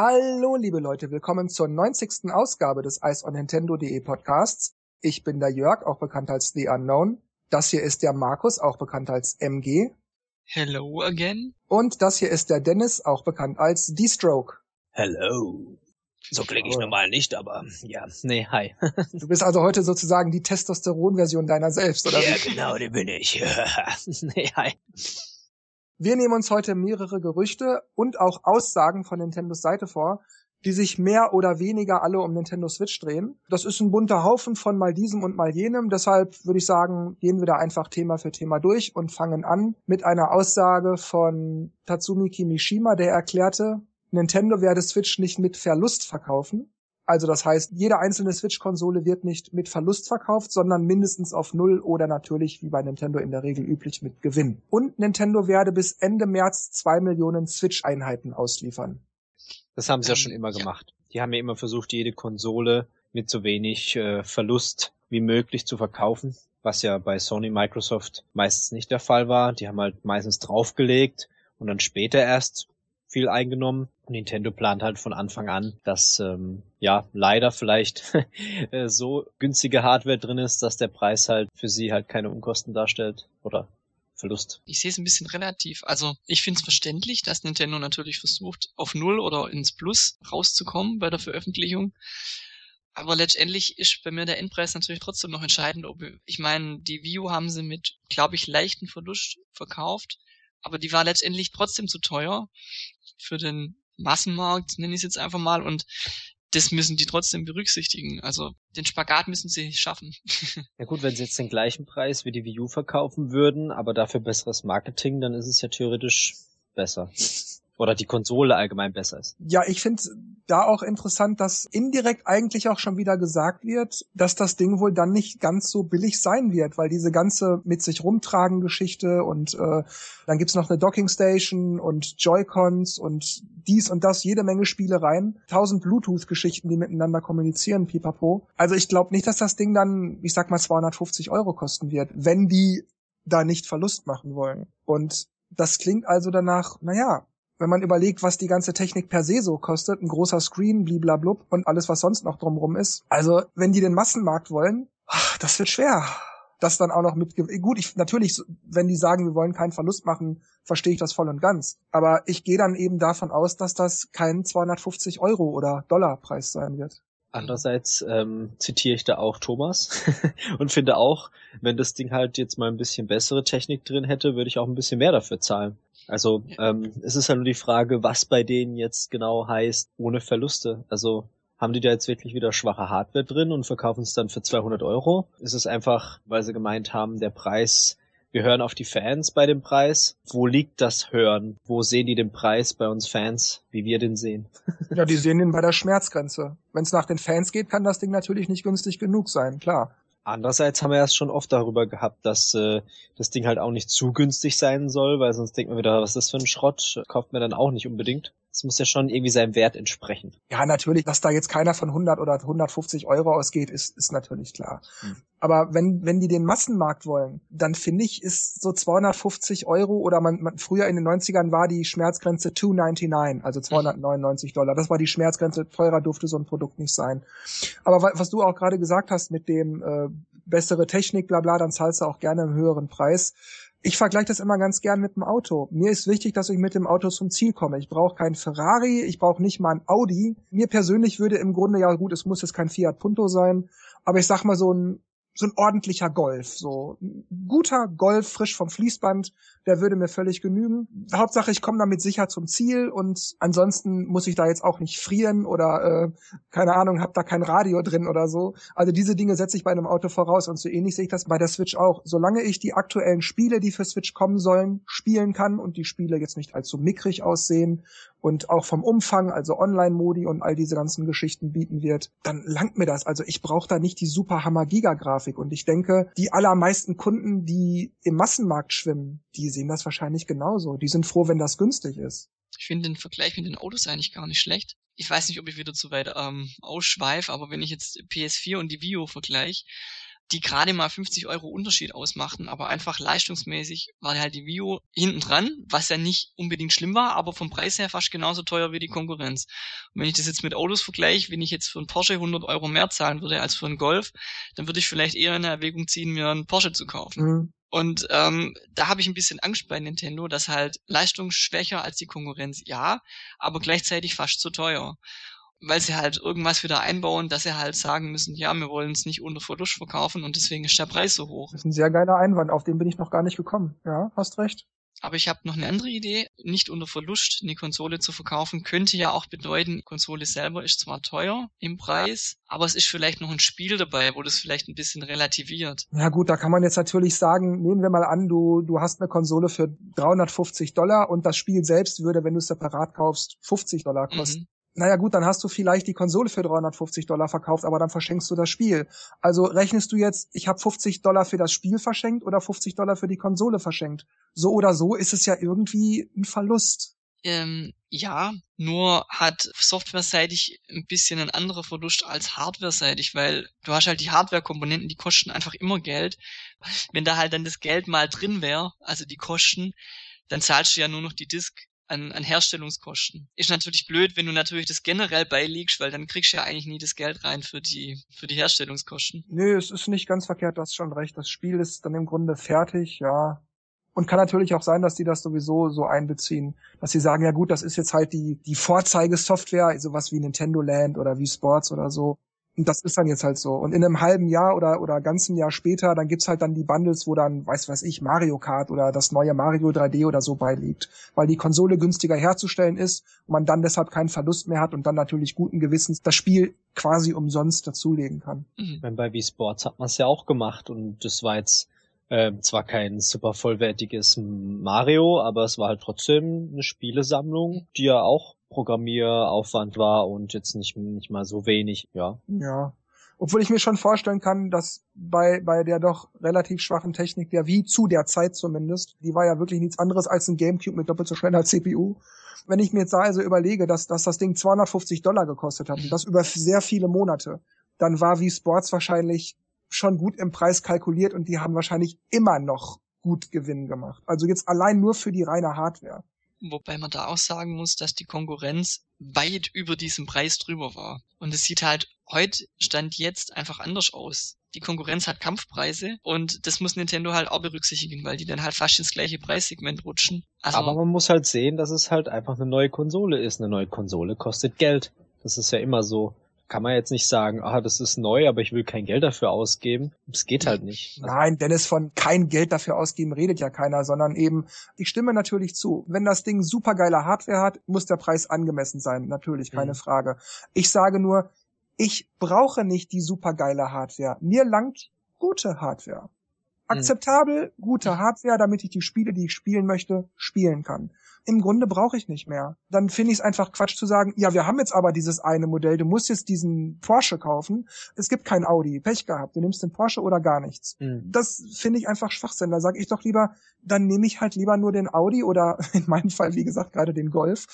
Hallo, liebe Leute, willkommen zur 90. Ausgabe des Ice on Nintendo.de Podcasts. Ich bin der Jörg, auch bekannt als The Unknown. Das hier ist der Markus, auch bekannt als MG. Hello again. Und das hier ist der Dennis, auch bekannt als D-Stroke. Hello. So klinge ich normal nicht, aber ja, nee, hi. du bist also heute sozusagen die Testosteron-Version deiner selbst, oder? Ja, genau, die bin ich. nee, hi. Wir nehmen uns heute mehrere Gerüchte und auch Aussagen von Nintendos Seite vor, die sich mehr oder weniger alle um Nintendo Switch drehen. Das ist ein bunter Haufen von mal diesem und mal jenem. Deshalb würde ich sagen, gehen wir da einfach Thema für Thema durch und fangen an mit einer Aussage von Tatsumi Kimishima, der erklärte, Nintendo werde Switch nicht mit Verlust verkaufen. Also das heißt, jede einzelne Switch-Konsole wird nicht mit Verlust verkauft, sondern mindestens auf Null oder natürlich, wie bei Nintendo in der Regel üblich, mit Gewinn. Und Nintendo werde bis Ende März zwei Millionen Switch-Einheiten ausliefern. Das haben sie ja schon immer gemacht. Die haben ja immer versucht, jede Konsole mit so wenig äh, Verlust wie möglich zu verkaufen, was ja bei Sony Microsoft meistens nicht der Fall war. Die haben halt meistens draufgelegt und dann später erst viel eingenommen. Nintendo plant halt von Anfang an, dass ähm, ja leider vielleicht äh, so günstige Hardware drin ist, dass der Preis halt für sie halt keine Unkosten darstellt oder Verlust. Ich sehe es ein bisschen relativ. Also ich finde es verständlich, dass Nintendo natürlich versucht, auf Null oder ins Plus rauszukommen bei der Veröffentlichung. Aber letztendlich ist bei mir der Endpreis natürlich trotzdem noch entscheidend. Ob, ich meine, die Wii U haben sie mit, glaube ich, leichten Verlust verkauft aber die war letztendlich trotzdem zu teuer für den Massenmarkt, nenne ich es jetzt einfach mal, und das müssen die trotzdem berücksichtigen. Also den Spagat müssen sie schaffen. ja gut, wenn sie jetzt den gleichen Preis wie die Wii U verkaufen würden, aber dafür besseres Marketing, dann ist es ja theoretisch besser oder die Konsole allgemein besser ist. Ja, ich finde da auch interessant, dass indirekt eigentlich auch schon wieder gesagt wird, dass das Ding wohl dann nicht ganz so billig sein wird, weil diese ganze mit sich rumtragen Geschichte und äh, dann gibt's noch eine Docking Station und Joy-Cons und dies und das, jede Menge Spielereien, tausend Bluetooth-Geschichten, die miteinander kommunizieren, pipapo. Also ich glaube nicht, dass das Ding dann, ich sag mal, 250 Euro kosten wird, wenn die da nicht Verlust machen wollen. Und das klingt also danach, naja, wenn man überlegt, was die ganze Technik per se so kostet, ein großer Screen, bliblablub und alles, was sonst noch drumrum ist. Also, wenn die den Massenmarkt wollen, ach, das wird schwer. Das dann auch noch mit, gut, ich, natürlich, wenn die sagen, wir wollen keinen Verlust machen, verstehe ich das voll und ganz. Aber ich gehe dann eben davon aus, dass das kein 250 Euro oder Dollar Preis sein wird. Andererseits ähm, zitiere ich da auch Thomas und finde auch, wenn das Ding halt jetzt mal ein bisschen bessere Technik drin hätte, würde ich auch ein bisschen mehr dafür zahlen. Also ähm, es ist ja nur die Frage, was bei denen jetzt genau heißt, ohne Verluste. Also haben die da jetzt wirklich wieder schwache Hardware drin und verkaufen es dann für 200 Euro? Ist es einfach, weil sie gemeint haben, der Preis, wir hören auf die Fans bei dem Preis. Wo liegt das Hören? Wo sehen die den Preis bei uns Fans, wie wir den sehen? ja, die sehen den bei der Schmerzgrenze. Wenn es nach den Fans geht, kann das Ding natürlich nicht günstig genug sein, klar. Andererseits haben wir ja schon oft darüber gehabt, dass äh, das Ding halt auch nicht zu günstig sein soll, weil sonst denkt man wieder, was ist das für ein Schrott? Kauft man dann auch nicht unbedingt. Es muss ja schon irgendwie seinem Wert entsprechen. Ja, natürlich, dass da jetzt keiner von 100 oder 150 Euro ausgeht, ist, ist natürlich klar. Hm. Aber wenn, wenn die den Massenmarkt wollen, dann finde ich, ist so 250 Euro oder man, man, früher in den 90ern war die Schmerzgrenze 299, also 299 Dollar. Das war die Schmerzgrenze. Teurer durfte so ein Produkt nicht sein. Aber was du auch gerade gesagt hast mit dem äh, bessere Technik, bla bla, dann zahlst du auch gerne einen höheren Preis. Ich vergleiche das immer ganz gern mit dem Auto. Mir ist wichtig, dass ich mit dem Auto zum Ziel komme. Ich brauche kein Ferrari, ich brauche nicht mal ein Audi. Mir persönlich würde im Grunde ja gut, es muss jetzt kein Fiat Punto sein, aber ich sag mal so ein so ein ordentlicher Golf, so ein guter Golf, frisch vom Fließband, der würde mir völlig genügen. Hauptsache, ich komme damit sicher zum Ziel und ansonsten muss ich da jetzt auch nicht frieren oder äh, keine Ahnung, hab da kein Radio drin oder so. Also diese Dinge setze ich bei einem Auto voraus und so ähnlich sehe ich das bei der Switch auch. Solange ich die aktuellen Spiele, die für Switch kommen sollen, spielen kann und die Spiele jetzt nicht allzu mickrig aussehen und auch vom Umfang, also Online-Modi und all diese ganzen Geschichten bieten wird, dann langt mir das. Also ich brauche da nicht die super Hammer-Giga-Grafik. Und ich denke, die allermeisten Kunden, die im Massenmarkt schwimmen, die sehen das wahrscheinlich genauso. Die sind froh, wenn das günstig ist. Ich finde den Vergleich mit den Autos eigentlich gar nicht schlecht. Ich weiß nicht, ob ich wieder zu weit ähm, ausschweife, aber wenn ich jetzt PS4 und die Vio vergleiche, die gerade mal 50 Euro Unterschied ausmachten, aber einfach leistungsmäßig war halt die Vio hinten dran, was ja nicht unbedingt schlimm war, aber vom Preis her fast genauso teuer wie die Konkurrenz. Und wenn ich das jetzt mit Autos vergleiche, wenn ich jetzt für einen Porsche 100 Euro mehr zahlen würde als für einen Golf, dann würde ich vielleicht eher in Erwägung ziehen, mir einen Porsche zu kaufen. Mhm. Und ähm, da habe ich ein bisschen Angst bei Nintendo, dass halt leistungsschwächer als die Konkurrenz, ja, aber gleichzeitig fast zu teuer weil sie halt irgendwas wieder einbauen, dass sie halt sagen müssen, ja, wir wollen es nicht unter Verlust verkaufen und deswegen ist der Preis so hoch. Das ist ein sehr geiler Einwand, auf den bin ich noch gar nicht gekommen. Ja, hast recht. Aber ich habe noch eine andere Idee. Nicht unter Verlust eine Konsole zu verkaufen, könnte ja auch bedeuten, die Konsole selber ist zwar teuer im Preis, aber es ist vielleicht noch ein Spiel dabei, wo das vielleicht ein bisschen relativiert. Ja gut, da kann man jetzt natürlich sagen, nehmen wir mal an, du, du hast eine Konsole für 350 Dollar und das Spiel selbst würde, wenn du es separat kaufst, 50 Dollar kosten. Mhm naja gut, dann hast du vielleicht die Konsole für 350 Dollar verkauft, aber dann verschenkst du das Spiel. Also rechnest du jetzt, ich habe 50 Dollar für das Spiel verschenkt oder 50 Dollar für die Konsole verschenkt. So oder so ist es ja irgendwie ein Verlust. Ähm, ja, nur hat softwareseitig ein bisschen ein anderer Verlust als hardwareseitig, weil du hast halt die Hardware-Komponenten, die kosten einfach immer Geld. Wenn da halt dann das Geld mal drin wäre, also die Kosten, dann zahlst du ja nur noch die Disk an, an Herstellungskosten. Ist natürlich blöd, wenn du natürlich das generell beilegst, weil dann kriegst du ja eigentlich nie das Geld rein für die, für die Herstellungskosten. Nö, es ist nicht ganz verkehrt, du hast schon recht. Das Spiel ist dann im Grunde fertig, ja. Und kann natürlich auch sein, dass die das sowieso so einbeziehen, dass sie sagen, ja gut, das ist jetzt halt die, die Vorzeigesoftware, sowas wie Nintendo Land oder wie Sports oder so. Und das ist dann jetzt halt so. Und in einem halben Jahr oder, oder ganzen Jahr später, dann gibt's halt dann die Bundles, wo dann, weiß was ich, Mario Kart oder das neue Mario 3D oder so beiliegt. Weil die Konsole günstiger herzustellen ist und man dann deshalb keinen Verlust mehr hat und dann natürlich guten Gewissens das Spiel quasi umsonst dazulegen kann. Mhm. Bei Wii Sports hat man es ja auch gemacht und das war jetzt äh, zwar kein super vollwertiges Mario, aber es war halt trotzdem eine Spielesammlung, die ja auch Programmieraufwand war und jetzt nicht, nicht mal so wenig, ja. Ja. Obwohl ich mir schon vorstellen kann, dass bei, bei der doch relativ schwachen Technik, der wie zu der Zeit zumindest, die war ja wirklich nichts anderes als ein Gamecube mit doppelt so schneller CPU. Wenn ich mir jetzt also überlege, dass, dass das Ding 250 Dollar gekostet hat und das über sehr viele Monate, dann war wie Sports wahrscheinlich schon gut im Preis kalkuliert und die haben wahrscheinlich immer noch gut Gewinn gemacht. Also jetzt allein nur für die reine Hardware. Wobei man da auch sagen muss, dass die Konkurrenz weit über diesem Preis drüber war. Und es sieht halt heute Stand jetzt einfach anders aus. Die Konkurrenz hat Kampfpreise und das muss Nintendo halt auch berücksichtigen, weil die dann halt fast ins gleiche Preissegment rutschen. Also Aber man muss halt sehen, dass es halt einfach eine neue Konsole ist. Eine neue Konsole kostet Geld. Das ist ja immer so kann man jetzt nicht sagen, ah, das ist neu, aber ich will kein Geld dafür ausgeben. Es geht halt nicht. Also Nein, Dennis, von kein Geld dafür ausgeben redet ja keiner, sondern eben, ich stimme natürlich zu. Wenn das Ding supergeile Hardware hat, muss der Preis angemessen sein. Natürlich, keine mhm. Frage. Ich sage nur, ich brauche nicht die supergeile Hardware. Mir langt gute Hardware. Mhm. Akzeptabel, gute Hardware, damit ich die Spiele, die ich spielen möchte, spielen kann im Grunde brauche ich nicht mehr. Dann finde ich es einfach Quatsch zu sagen, ja, wir haben jetzt aber dieses eine Modell, du musst jetzt diesen Porsche kaufen. Es gibt kein Audi, Pech gehabt, du nimmst den Porsche oder gar nichts. Mhm. Das finde ich einfach Schwachsinn. Da sage ich doch lieber, dann nehme ich halt lieber nur den Audi oder in meinem Fall, wie gesagt, gerade den Golf.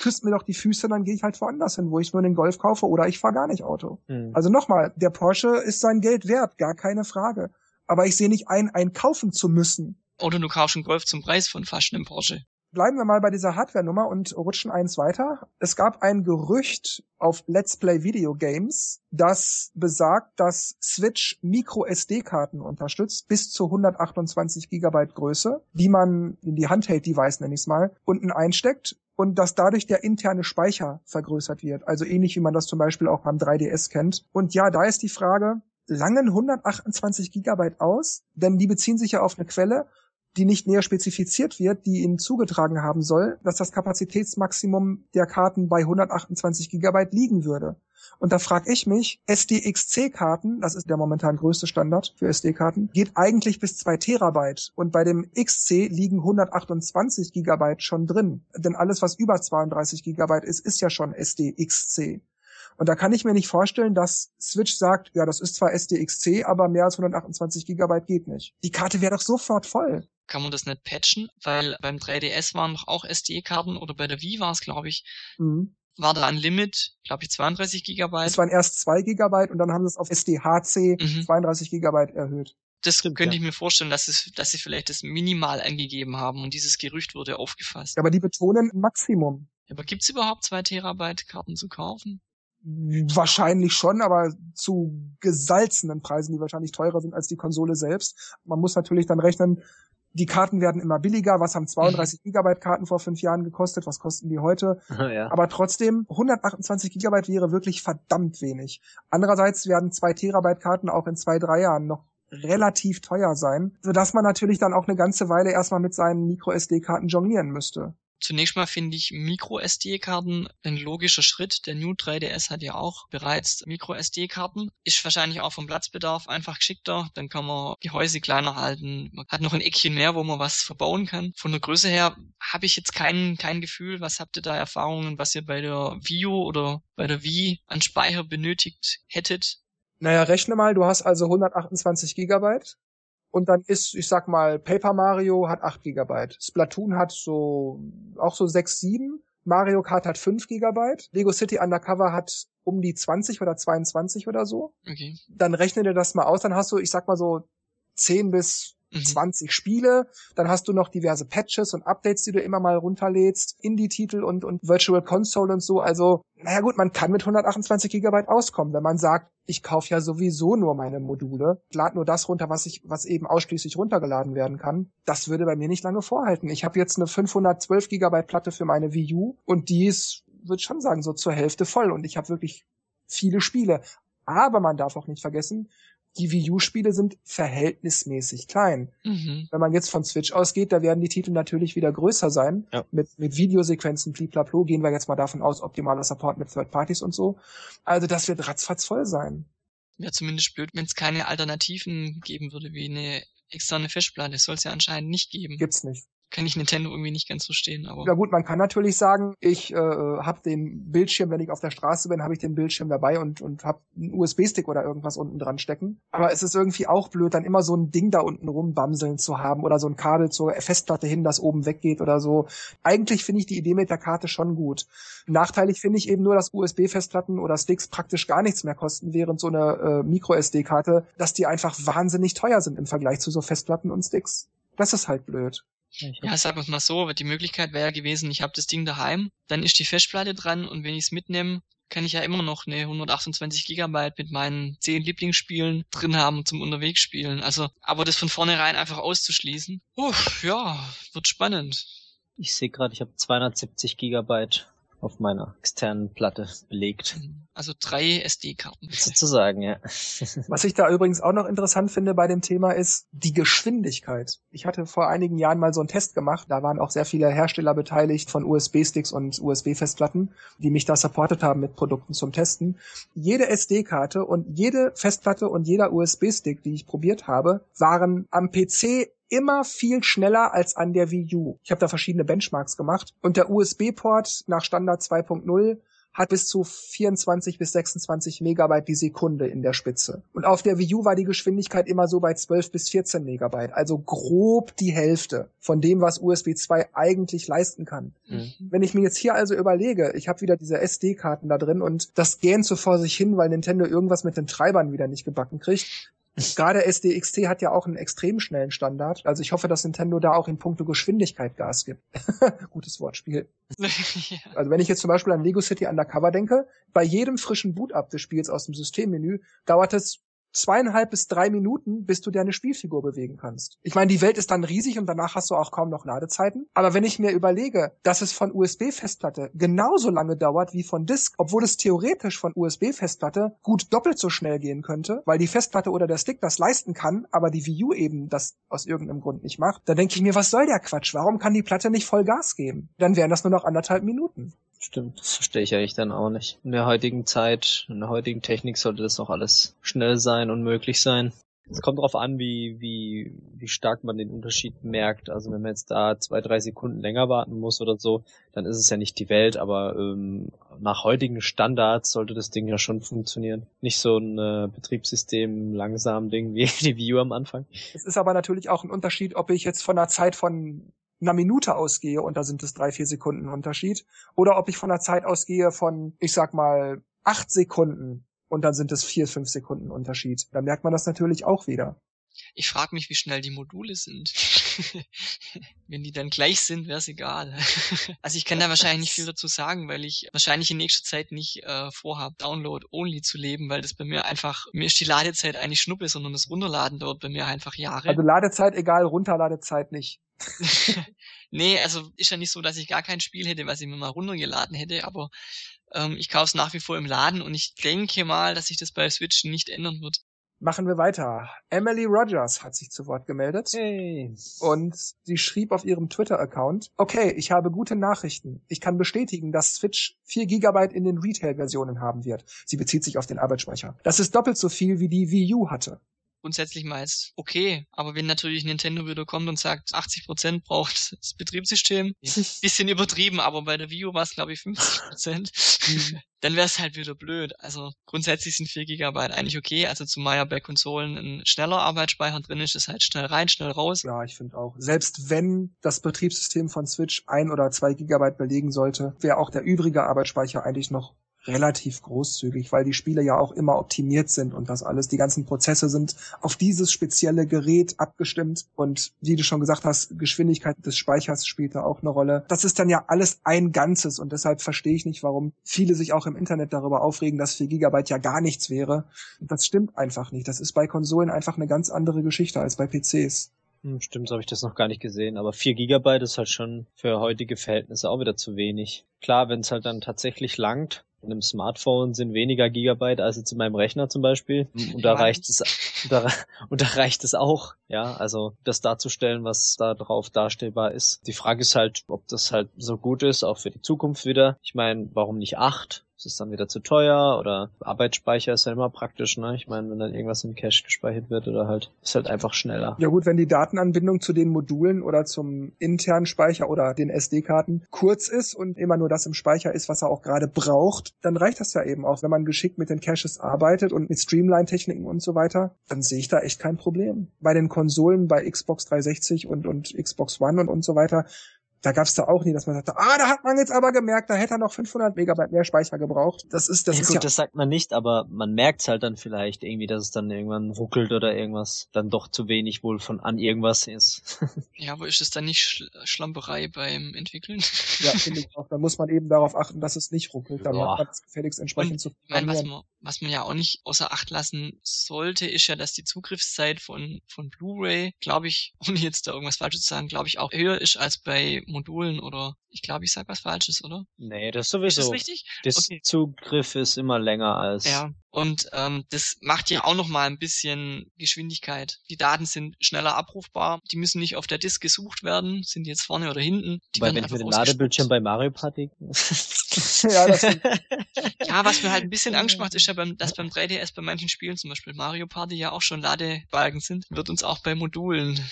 Küsst mir doch die Füße, dann gehe ich halt woanders hin, wo ich nur den Golf kaufe oder ich fahre gar nicht Auto. Mhm. Also nochmal, der Porsche ist sein Geld wert, gar keine Frage. Aber ich sehe nicht ein, einen kaufen zu müssen. Oder du kaufst einen Golf zum Preis von fast einem Porsche bleiben wir mal bei dieser Hardware-Nummer und rutschen eins weiter. Es gab ein Gerücht auf Let's Play Video Games, das besagt, dass Switch Micro SD-Karten unterstützt, bis zu 128 Gigabyte Größe, die man in die Handheld-Device, nenne ich es mal, unten einsteckt und dass dadurch der interne Speicher vergrößert wird. Also ähnlich wie man das zum Beispiel auch beim 3DS kennt. Und ja, da ist die Frage, langen 128 Gigabyte aus? Denn die beziehen sich ja auf eine Quelle die nicht näher spezifiziert wird, die ihnen zugetragen haben soll, dass das Kapazitätsmaximum der Karten bei 128 Gigabyte liegen würde. Und da frage ich mich, SDXC-Karten, das ist der momentan größte Standard für SD-Karten, geht eigentlich bis 2 Terabyte. Und bei dem XC liegen 128 Gigabyte schon drin. Denn alles, was über 32 Gigabyte ist, ist ja schon SDXC. Und da kann ich mir nicht vorstellen, dass Switch sagt, ja, das ist zwar SDXC, aber mehr als 128 Gigabyte geht nicht. Die Karte wäre doch sofort voll. Kann man das nicht patchen? Weil beim 3DS waren noch auch SD-Karten oder bei der Wii war es, glaube ich. Mhm. war da ein Limit, glaube ich, 32 Gigabyte. Es waren erst 2 Gigabyte und dann haben sie es auf SDHC mhm. 32 Gigabyte erhöht. Das Stimmt, könnte ja. ich mir vorstellen, dass, es, dass sie vielleicht das minimal angegeben haben und dieses Gerücht wurde aufgefasst. Aber die betonen Maximum. Aber gibt's überhaupt 2 Terabyte Karten zu kaufen? Wahrscheinlich schon, aber zu gesalzenen Preisen, die wahrscheinlich teurer sind als die Konsole selbst. Man muss natürlich dann rechnen, die Karten werden immer billiger. Was haben 32 mhm. Gigabyte Karten vor fünf Jahren gekostet? Was kosten die heute? Ja. Aber trotzdem, 128 Gigabyte wäre wirklich verdammt wenig. Andererseits werden zwei Terabyte Karten auch in zwei, drei Jahren noch relativ teuer sein, sodass man natürlich dann auch eine ganze Weile erstmal mit seinen Micro-SD-Karten jonglieren müsste. Zunächst mal finde ich Micro-SD-Karten ein logischer Schritt. Der New 3DS hat ja auch bereits Micro-SD-Karten. Ist wahrscheinlich auch vom Platzbedarf einfach geschickter. Dann kann man Gehäuse kleiner halten. Man hat noch ein Eckchen mehr, wo man was verbauen kann. Von der Größe her habe ich jetzt kein, kein Gefühl. Was habt ihr da Erfahrungen, was ihr bei der Wii oder bei der Wii an Speicher benötigt hättet? Naja, rechne mal, du hast also 128 Gigabyte und dann ist, ich sag mal, Paper Mario hat 8 Gigabyte. Splatoon hat so, auch so 6, 7. Mario Kart hat 5 Gigabyte. Lego City Undercover hat um die 20 oder 22 oder so. Okay. Dann rechne dir das mal aus, dann hast du, ich sag mal so 10 bis 20 mhm. Spiele, dann hast du noch diverse Patches und Updates, die du immer mal runterlädst, Indie-Titel und, und Virtual Console und so. Also, naja gut, man kann mit 128 Gigabyte auskommen, wenn man sagt, ich kaufe ja sowieso nur meine Module, lade nur das runter, was ich, was eben ausschließlich runtergeladen werden kann. Das würde bei mir nicht lange vorhalten. Ich habe jetzt eine 512 Gigabyte Platte für meine Wii U und die ist, würde schon sagen, so zur Hälfte voll und ich habe wirklich viele Spiele. Aber man darf auch nicht vergessen, die Wii U-Spiele sind verhältnismäßig klein. Mhm. Wenn man jetzt von Switch ausgeht, da werden die Titel natürlich wieder größer sein. Ja. Mit, mit Videosequenzen, bliblablo, gehen wir jetzt mal davon aus, optimaler Support mit Third Parties und so. Also das wird ratzfatz voll sein. Wäre zumindest blöd, wenn es keine Alternativen geben würde, wie eine externe Festplatte. Soll es ja anscheinend nicht geben. Gibt's nicht kann ich Nintendo irgendwie nicht ganz verstehen. Aber ja gut, man kann natürlich sagen, ich äh, habe den Bildschirm, wenn ich auf der Straße bin, habe ich den Bildschirm dabei und und habe einen USB-Stick oder irgendwas unten dran stecken. Aber es ist irgendwie auch blöd, dann immer so ein Ding da unten rumbamseln zu haben oder so ein Kabel zur Festplatte hin, das oben weggeht oder so. Eigentlich finde ich die Idee mit der Karte schon gut. Nachteilig finde ich eben nur, dass USB-Festplatten oder Sticks praktisch gar nichts mehr kosten, während so eine äh, Micro-SD-Karte, dass die einfach wahnsinnig teuer sind im Vergleich zu so Festplatten und Sticks. Das ist halt blöd. Ja, sag mal so, die Möglichkeit wäre ja gewesen, ich habe das Ding daheim, dann ist die Festplatte dran und wenn ich es mitnehme, kann ich ja immer noch eine 128 Gigabyte mit meinen 10 Lieblingsspielen drin haben zum unterwegs spielen. Also, aber das von vornherein einfach auszuschließen, uff, ja, wird spannend. Ich sehe gerade, ich habe 270 Gigabyte auf meiner externen Platte belegt. Also drei SD-Karten. Sozusagen, ja. Was ich da übrigens auch noch interessant finde bei dem Thema ist die Geschwindigkeit. Ich hatte vor einigen Jahren mal so einen Test gemacht. Da waren auch sehr viele Hersteller beteiligt von USB-Sticks und USB-Festplatten, die mich da supportet haben mit Produkten zum Testen. Jede SD-Karte und jede Festplatte und jeder USB-Stick, die ich probiert habe, waren am PC immer viel schneller als an der Wii U. Ich habe da verschiedene Benchmarks gemacht und der USB-Port nach Standard 2.0 hat bis zu 24 bis 26 Megabyte die Sekunde in der Spitze. Und auf der Wii U war die Geschwindigkeit immer so bei 12 bis 14 Megabyte, also grob die Hälfte von dem, was USB 2 eigentlich leisten kann. Mhm. Wenn ich mir jetzt hier also überlege, ich habe wieder diese SD-Karten da drin und das gähnt so vor sich hin, weil Nintendo irgendwas mit den Treibern wieder nicht gebacken kriegt, Gerade SDXT hat ja auch einen extrem schnellen Standard. Also ich hoffe, dass Nintendo da auch in puncto Geschwindigkeit Gas gibt. Gutes Wortspiel. ja. Also wenn ich jetzt zum Beispiel an Lego City Undercover denke, bei jedem frischen Boot-up des Spiels aus dem Systemmenü dauert es zweieinhalb bis drei Minuten, bis du deine Spielfigur bewegen kannst. Ich meine, die Welt ist dann riesig und danach hast du auch kaum noch Ladezeiten. Aber wenn ich mir überlege, dass es von USB-Festplatte genauso lange dauert wie von Disk, obwohl es theoretisch von USB-Festplatte gut doppelt so schnell gehen könnte, weil die Festplatte oder der Stick das leisten kann, aber die Wii U eben das aus irgendeinem Grund nicht macht, dann denke ich mir, was soll der Quatsch? Warum kann die Platte nicht voll Gas geben? Dann wären das nur noch anderthalb Minuten. Stimmt, das verstehe ich eigentlich dann auch nicht. In der heutigen Zeit, in der heutigen Technik sollte das auch alles schnell sein und möglich sein. Es kommt darauf an, wie, wie, wie stark man den Unterschied merkt. Also wenn man jetzt da zwei, drei Sekunden länger warten muss oder so, dann ist es ja nicht die Welt, aber ähm, nach heutigen Standards sollte das Ding ja schon funktionieren. Nicht so ein äh, Betriebssystem langsam Ding wie die View am Anfang. Es ist aber natürlich auch ein Unterschied, ob ich jetzt von einer Zeit von einer Minute ausgehe und da sind es drei, vier Sekunden Unterschied. Oder ob ich von einer Zeit ausgehe von, ich sag mal, acht Sekunden und dann sind es vier, fünf Sekunden Unterschied. Da merkt man das natürlich auch wieder. Ich frage mich, wie schnell die Module sind. Wenn die dann gleich sind, wäre es egal. also ich kann da wahrscheinlich nicht viel dazu sagen, weil ich wahrscheinlich in nächster Zeit nicht äh, vorhabe, Download-only zu leben, weil das bei mir einfach, mir ist die Ladezeit eigentlich Schnuppe, sondern das Runterladen dauert bei mir einfach Jahre. Also Ladezeit egal, Runterladezeit nicht. nee, also ist ja nicht so, dass ich gar kein Spiel hätte, was ich mir mal runtergeladen hätte, aber ähm, ich kaufe es nach wie vor im Laden und ich denke mal, dass sich das bei Switch nicht ändern wird. Machen wir weiter. Emily Rogers hat sich zu Wort gemeldet. Hey. Und sie schrieb auf ihrem Twitter-Account, okay, ich habe gute Nachrichten. Ich kann bestätigen, dass Switch 4 GB in den Retail-Versionen haben wird. Sie bezieht sich auf den Arbeitsspeicher. Das ist doppelt so viel, wie die Wii U hatte grundsätzlich mal als okay. Aber wenn natürlich Nintendo wieder kommt und sagt, 80 Prozent braucht das Betriebssystem, bisschen übertrieben, aber bei der Wii U war es glaube ich 50%, Prozent, mhm. dann wäre es halt wieder blöd. Also grundsätzlich sind 4 GB eigentlich okay. Also zumal ja bei Konsolen ein schneller Arbeitsspeicher drin ist, ist halt schnell rein, schnell raus. Ja, ich finde auch. Selbst wenn das Betriebssystem von Switch ein oder zwei Gigabyte belegen sollte, wäre auch der übrige Arbeitsspeicher eigentlich noch relativ großzügig, weil die Spiele ja auch immer optimiert sind und das alles. Die ganzen Prozesse sind auf dieses spezielle Gerät abgestimmt und wie du schon gesagt hast, Geschwindigkeit des Speichers spielt da auch eine Rolle. Das ist dann ja alles ein Ganzes und deshalb verstehe ich nicht, warum viele sich auch im Internet darüber aufregen, dass 4 Gigabyte ja gar nichts wäre. Das stimmt einfach nicht. Das ist bei Konsolen einfach eine ganz andere Geschichte als bei PCs. Hm, stimmt, so habe ich das noch gar nicht gesehen. Aber 4 Gigabyte ist halt schon für heutige Verhältnisse auch wieder zu wenig. Klar, wenn es halt dann tatsächlich langt, in einem Smartphone sind weniger Gigabyte als jetzt in meinem Rechner zum Beispiel. Und da reicht es, da, und da reicht es auch, ja, also das darzustellen, was da drauf darstellbar ist. Die Frage ist halt, ob das halt so gut ist, auch für die Zukunft wieder. Ich meine, warum nicht acht? Ist es dann wieder zu teuer oder Arbeitsspeicher ist ja immer praktisch, ne? Ich meine, wenn dann irgendwas im Cache gespeichert wird oder halt, ist halt einfach schneller. Ja gut, wenn die Datenanbindung zu den Modulen oder zum internen Speicher oder den SD-Karten kurz ist und immer nur das im Speicher ist, was er auch gerade braucht, dann reicht das ja eben auch. Wenn man geschickt mit den Caches arbeitet und mit Streamline-Techniken und so weiter, dann sehe ich da echt kein Problem. Bei den Konsolen, bei Xbox 360 und, und Xbox One und, und so weiter, da gab es da auch nie, dass man sagte, ah, da hat man jetzt aber gemerkt, da hätte er noch 500 Megabyte mehr Speicher gebraucht. Das ist das ja, ist gut, ja das sagt man nicht, aber man merkt halt dann vielleicht irgendwie, dass es dann irgendwann ruckelt oder irgendwas dann doch zu wenig wohl von an irgendwas ist. ja, aber ist es dann nicht Schl Schlamperei beim Entwickeln? ja, finde ich auch. Da muss man eben darauf achten, dass es nicht ruckelt. Da macht man es gefälligst entsprechend Und, zu meine, was man, was man ja auch nicht außer Acht lassen sollte, ist ja, dass die Zugriffszeit von, von Blu-ray, glaube ich, ohne jetzt da irgendwas Falsches zu sagen, glaube ich, auch höher ist als bei Modulen oder ich glaube, ich sag was Falsches, oder? Nee, das sowieso. Ist das richtig? Der okay. Zugriff ist immer länger als. Ja, und ähm, das macht ja auch noch mal ein bisschen Geschwindigkeit. Die Daten sind schneller abrufbar. Die müssen nicht auf der Disk gesucht werden, sind jetzt vorne oder hinten. Die Weil wenn ich mit dem Ladebildschirm bei Mario Party. ja, das ja, was mir halt ein bisschen Angst macht, ist ja, beim, dass beim 3DS bei manchen Spielen, zum Beispiel Mario Party, ja auch schon Ladebalken sind, wird uns auch bei Modulen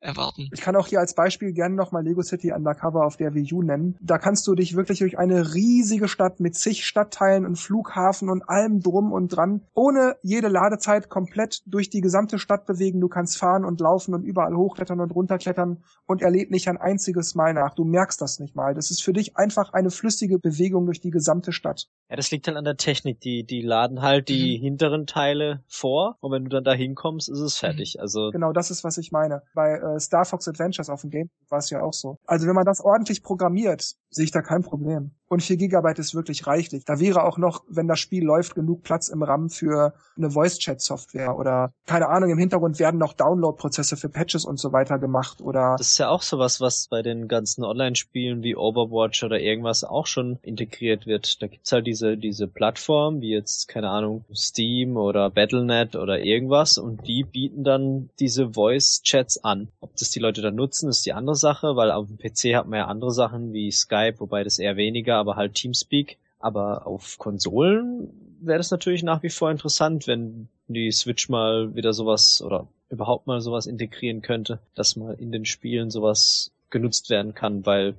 erwarten. Ich kann auch hier als Beispiel gerne nochmal Lego City Undercover auf der Wii U nennen. Da kannst du dich wirklich durch eine riesige Stadt mit zig Stadtteilen und Flughafen und allem drum und dran, ohne jede Ladezeit komplett durch die gesamte Stadt bewegen. Du kannst fahren und laufen und überall hochklettern und runterklettern und er lädt nicht ein einziges Mal nach. Du merkst das nicht mal. Das ist für dich einfach eine flüssige Bewegung durch die gesamte Stadt. Ja, das liegt halt an der Technik. Die, die laden halt die mhm. hinteren Teile vor und wenn du dann da hinkommst, ist es fertig. Mhm. Also genau, das ist was ich meine. Bei äh, Star Fox Adventures auf dem Game war es ja auch so. Also wenn man das ordentlich programmiert, sehe ich da kein Problem. Und 4 Gigabyte ist wirklich reichlich. Da wäre auch noch, wenn das Spiel läuft, genug Platz im RAM für eine Voice-Chat-Software oder keine Ahnung, im Hintergrund werden noch Download-Prozesse für Patches und so weiter gemacht oder. Das ist ja auch sowas, was bei den ganzen Online-Spielen wie Overwatch oder irgendwas auch schon integriert wird. Da gibt's halt diese, diese Plattform, wie jetzt, keine Ahnung, Steam oder Battle.net oder irgendwas und die bieten dann diese Voice-Chats an. Ob das die Leute dann nutzen, ist die andere Sache, weil auf dem PC hat man ja andere Sachen wie Skype, wobei das eher weniger aber halt Teamspeak. Aber auf Konsolen wäre das natürlich nach wie vor interessant, wenn die Switch mal wieder sowas oder überhaupt mal sowas integrieren könnte, dass mal in den Spielen sowas genutzt werden kann, weil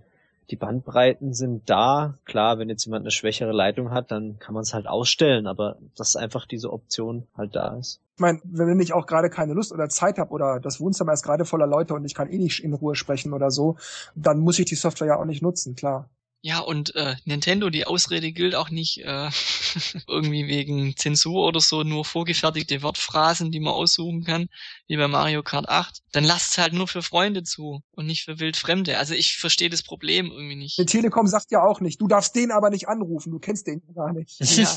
die Bandbreiten sind da. Klar, wenn jetzt jemand eine schwächere Leitung hat, dann kann man es halt ausstellen, aber dass einfach diese Option halt da ist. Ich meine, wenn ich auch gerade keine Lust oder Zeit habe oder das Wohnzimmer ist gerade voller Leute und ich kann eh nicht in Ruhe sprechen oder so, dann muss ich die Software ja auch nicht nutzen, klar. Ja, und äh, Nintendo, die Ausrede gilt auch nicht äh, irgendwie wegen Zensur oder so, nur vorgefertigte Wortphrasen, die man aussuchen kann, wie bei Mario Kart 8. Dann lasst es halt nur für Freunde zu und nicht für Wildfremde. Also ich verstehe das Problem irgendwie nicht. Die Telekom sagt ja auch nicht, du darfst den aber nicht anrufen, du kennst den gar nicht. Ja.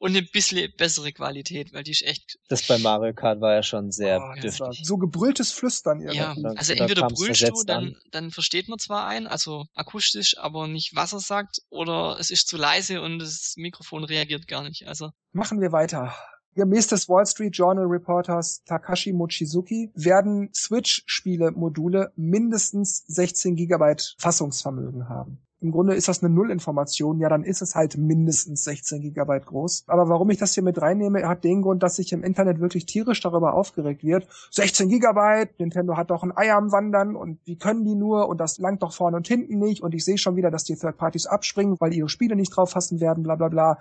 und eine bisschen bessere Qualität, weil die ist echt... Das bei Mario Kart war ja schon sehr oh, dürftig. So gebrülltes Flüstern. Irgendwie. Ja, also entweder brüllst du, dann, dann versteht man zwar ein, also akustisch, aber nicht nicht, was er sagt, oder es ist zu leise und das Mikrofon reagiert gar nicht. Also machen wir weiter. Gemäß des Wall Street Journal Reporters Takashi Mochizuki werden Switch-Spiele-Module mindestens 16 Gigabyte Fassungsvermögen haben. Im Grunde ist das eine Nullinformation, ja, dann ist es halt mindestens 16 Gigabyte groß. Aber warum ich das hier mit reinnehme, hat den Grund, dass sich im Internet wirklich tierisch darüber aufgeregt wird. 16 Gigabyte, Nintendo hat doch ein Ei am Wandern und wie können die nur und das langt doch vorne und hinten nicht und ich sehe schon wieder, dass die Third Parties abspringen, weil ihre Spiele nicht drauf fassen werden, bla bla bla.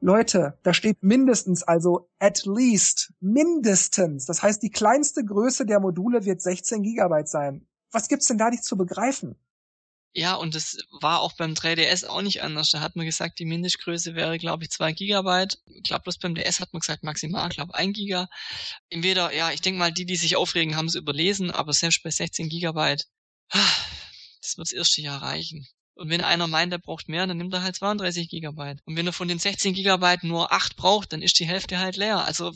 Leute, da steht mindestens, also at least, mindestens. Das heißt, die kleinste Größe der Module wird 16 Gigabyte sein. Was gibt's denn da nicht zu begreifen? Ja, und das war auch beim 3DS auch nicht anders. Da hat man gesagt, die Mindestgröße wäre, glaube ich, 2 Gigabyte. Ich glaube, bloß beim DS hat man gesagt, maximal, glaube 1 Giga. Entweder, ja, ich denke mal, die, die sich aufregen, haben es überlesen, aber selbst bei 16 Gigabyte, das wird das erste Jahr reichen. Und wenn einer meint, er braucht mehr, dann nimmt er halt 32 Gigabyte. Und wenn er von den 16 Gigabyte nur 8 braucht, dann ist die Hälfte halt leer. Also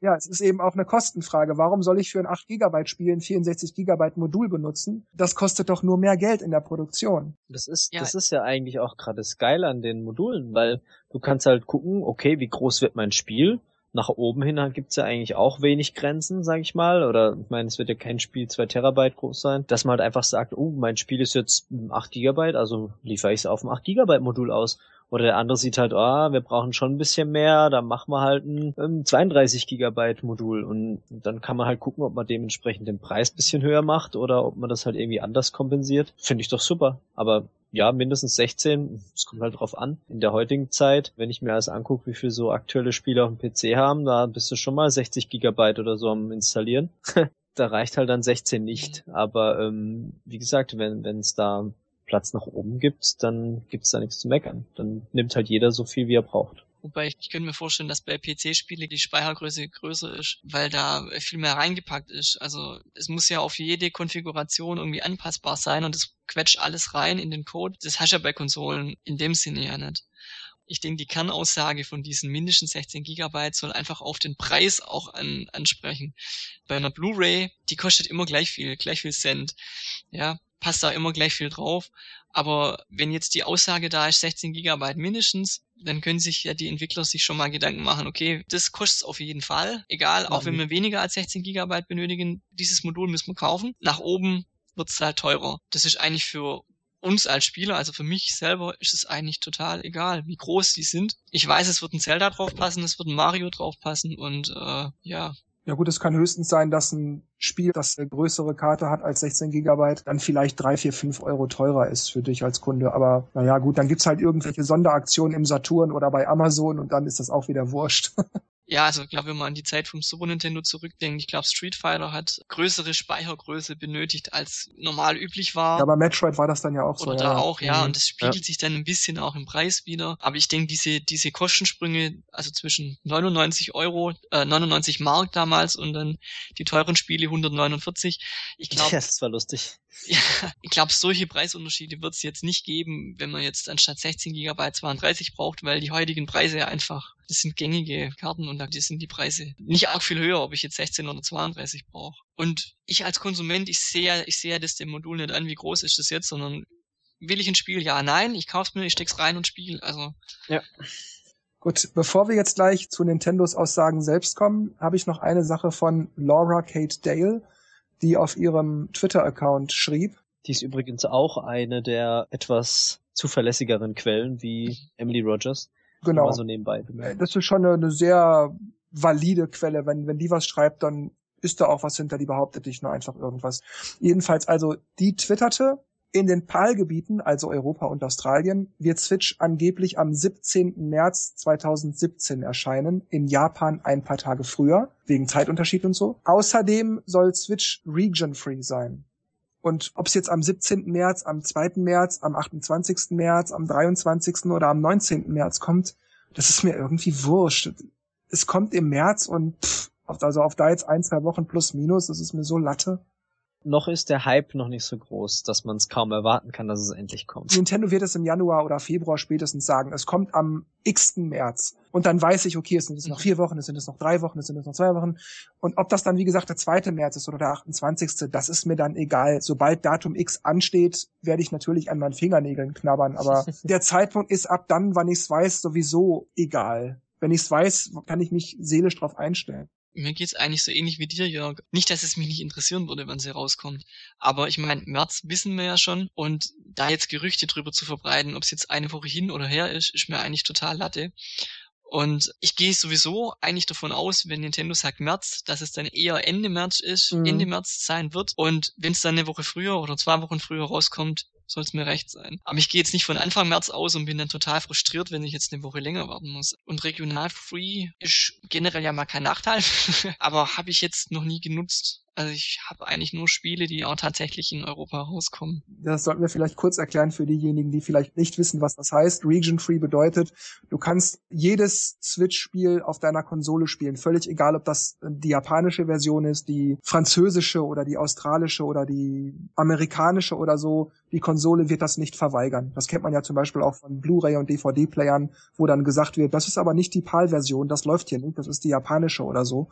ja, es ist eben auch eine Kostenfrage. Warum soll ich für ein 8 Gigabyte Spiel ein 64 Gigabyte Modul benutzen? Das kostet doch nur mehr Geld in der Produktion. Das ist, ja. das ist ja eigentlich auch gerade das Geile an den Modulen, weil du kannst halt gucken, okay, wie groß wird mein Spiel? Nach oben hin gibt's ja eigentlich auch wenig Grenzen, sag ich mal. Oder ich meine, es wird ja kein Spiel zwei Terabyte groß sein, dass man halt einfach sagt, oh, mein Spiel ist jetzt 8 Gigabyte, also liefere ich es auf ein 8 Gigabyte Modul aus. Oder der andere sieht halt, ah, oh, wir brauchen schon ein bisschen mehr, dann machen wir halt ein, ein 32 Gigabyte Modul und dann kann man halt gucken, ob man dementsprechend den Preis bisschen höher macht oder ob man das halt irgendwie anders kompensiert. Finde ich doch super. Aber ja, mindestens 16. Es kommt halt drauf an. In der heutigen Zeit, wenn ich mir alles angucke, wie viel so aktuelle Spiele auf dem PC haben, da bist du schon mal 60 Gigabyte oder so am installieren. da reicht halt dann 16 nicht. Aber ähm, wie gesagt, wenn es da Platz nach oben gibt, dann gibt's da nichts zu meckern. Dann nimmt halt jeder so viel, wie er braucht. Wobei ich, könnte mir vorstellen, dass bei PC-Spiele die Speichergröße größer ist, weil da viel mehr reingepackt ist. Also es muss ja auf jede Konfiguration irgendwie anpassbar sein und es quetscht alles rein in den Code. Das hast du ja bei Konsolen in dem Sinne ja nicht. Ich denke, die Kernaussage von diesen mindestens 16 Gigabyte soll einfach auf den Preis auch an, ansprechen. Bei einer Blu-ray, die kostet immer gleich viel, gleich viel Cent. Ja, passt da immer gleich viel drauf. Aber wenn jetzt die Aussage da ist, 16 Gigabyte mindestens, dann können sich ja die Entwickler sich schon mal Gedanken machen, okay, das kostet auf jeden Fall. Egal, auch wenn wir weniger als 16 Gigabyte benötigen, dieses Modul müssen wir kaufen. Nach oben wird es halt teurer. Das ist eigentlich für uns als Spieler, also für mich selber, ist es eigentlich total egal, wie groß die sind. Ich weiß, es wird ein Zelda drauf passen, es wird ein Mario drauf passen und äh, ja, ja gut, es kann höchstens sein, dass ein Spiel, das eine größere Karte hat als 16 Gigabyte, dann vielleicht drei, vier, fünf Euro teurer ist für dich als Kunde. Aber naja gut, dann gibt's halt irgendwelche Sonderaktionen im Saturn oder bei Amazon und dann ist das auch wieder wurscht. Ja, also ich glaube, wenn man an die Zeit vom Super Nintendo zurückdenkt, ich glaube, Street Fighter hat größere Speichergröße benötigt, als normal üblich war. Ja, bei Metroid war das dann ja auch Oder so. Oder da ja. auch, ja, mhm. und das spiegelt ja. sich dann ein bisschen auch im Preis wieder. Aber ich denke, diese, diese Kostensprünge, also zwischen 99 Euro, äh, 99 Mark damals und dann die teuren Spiele 149, ich glaube. Ja, das war lustig. Ja, ich glaube, solche Preisunterschiede wird es jetzt nicht geben, wenn man jetzt anstatt 16 GB 32 braucht, weil die heutigen Preise ja einfach, das sind gängige Karten und da sind die Preise nicht arg viel höher, ob ich jetzt 16 oder 32 brauche. Und ich als Konsument, ich sehe, ich sehe das dem Modul nicht an, wie groß ist das jetzt, sondern will ich ein Spiel? Ja, nein, ich kauf's mir, ich steck's rein und spiel. Also. Ja. Gut, bevor wir jetzt gleich zu Nintendos Aussagen selbst kommen, habe ich noch eine Sache von Laura Kate Dale die auf ihrem Twitter-Account schrieb. Die ist übrigens auch eine der etwas zuverlässigeren Quellen wie Emily Rogers. Genau. So nebenbei. Das ist schon eine, eine sehr valide Quelle. Wenn, wenn die was schreibt, dann ist da auch was hinter, die behauptet nicht nur einfach irgendwas. Jedenfalls also, die twitterte, In den PAL-Gebieten, also Europa und Australien, wird Switch angeblich am 17. März 2017 erscheinen, in Japan ein paar Tage früher, wegen Zeitunterschied und so. Außerdem soll Switch region-free sein. Und ob es jetzt am 17. März, am 2. März, am 28. März, am 23. oder am 19. März kommt, das ist mir irgendwie wurscht. Es kommt im März und pff, also auf da jetzt ein, zwei Wochen plus minus, das ist mir so Latte noch ist der Hype noch nicht so groß, dass man es kaum erwarten kann, dass es endlich kommt. Nintendo wird es im Januar oder Februar spätestens sagen. Es kommt am x. März. Und dann weiß ich, okay, es sind es noch vier Wochen, es sind es noch drei Wochen, es sind es noch zwei Wochen. Und ob das dann, wie gesagt, der zweite März ist oder der 28., das ist mir dann egal. Sobald Datum X ansteht, werde ich natürlich an meinen Fingernägeln knabbern. Aber der Zeitpunkt ist ab dann, wann ich es weiß, sowieso egal. Wenn ich es weiß, kann ich mich seelisch drauf einstellen mir geht's eigentlich so ähnlich wie dir, Jörg. Nicht, dass es mich nicht interessieren würde, wann sie rauskommt. Aber ich meine, März wissen wir ja schon. Und da jetzt Gerüchte drüber zu verbreiten, ob es jetzt eine Woche hin oder her ist, ist mir eigentlich total Latte. Und ich gehe sowieso eigentlich davon aus, wenn Nintendo sagt März, dass es dann eher Ende März ist, mhm. Ende März sein wird. Und wenn es dann eine Woche früher oder zwei Wochen früher rauskommt, soll es mir recht sein. Aber ich gehe jetzt nicht von Anfang März aus und bin dann total frustriert, wenn ich jetzt eine Woche länger warten muss. Und regional free ist generell ja mal kein Nachteil, aber habe ich jetzt noch nie genutzt. Also ich habe eigentlich nur Spiele, die auch tatsächlich in Europa rauskommen. Das sollten wir vielleicht kurz erklären für diejenigen, die vielleicht nicht wissen, was das heißt. Region Free bedeutet, du kannst jedes Switch-Spiel auf deiner Konsole spielen. Völlig egal, ob das die japanische Version ist, die französische oder die australische oder die amerikanische oder so. Die Konsole wird das nicht verweigern. Das kennt man ja zum Beispiel auch von Blu-ray und DVD-Playern, wo dann gesagt wird, das ist aber nicht die PAL-Version, das läuft hier nicht, das ist die japanische oder so.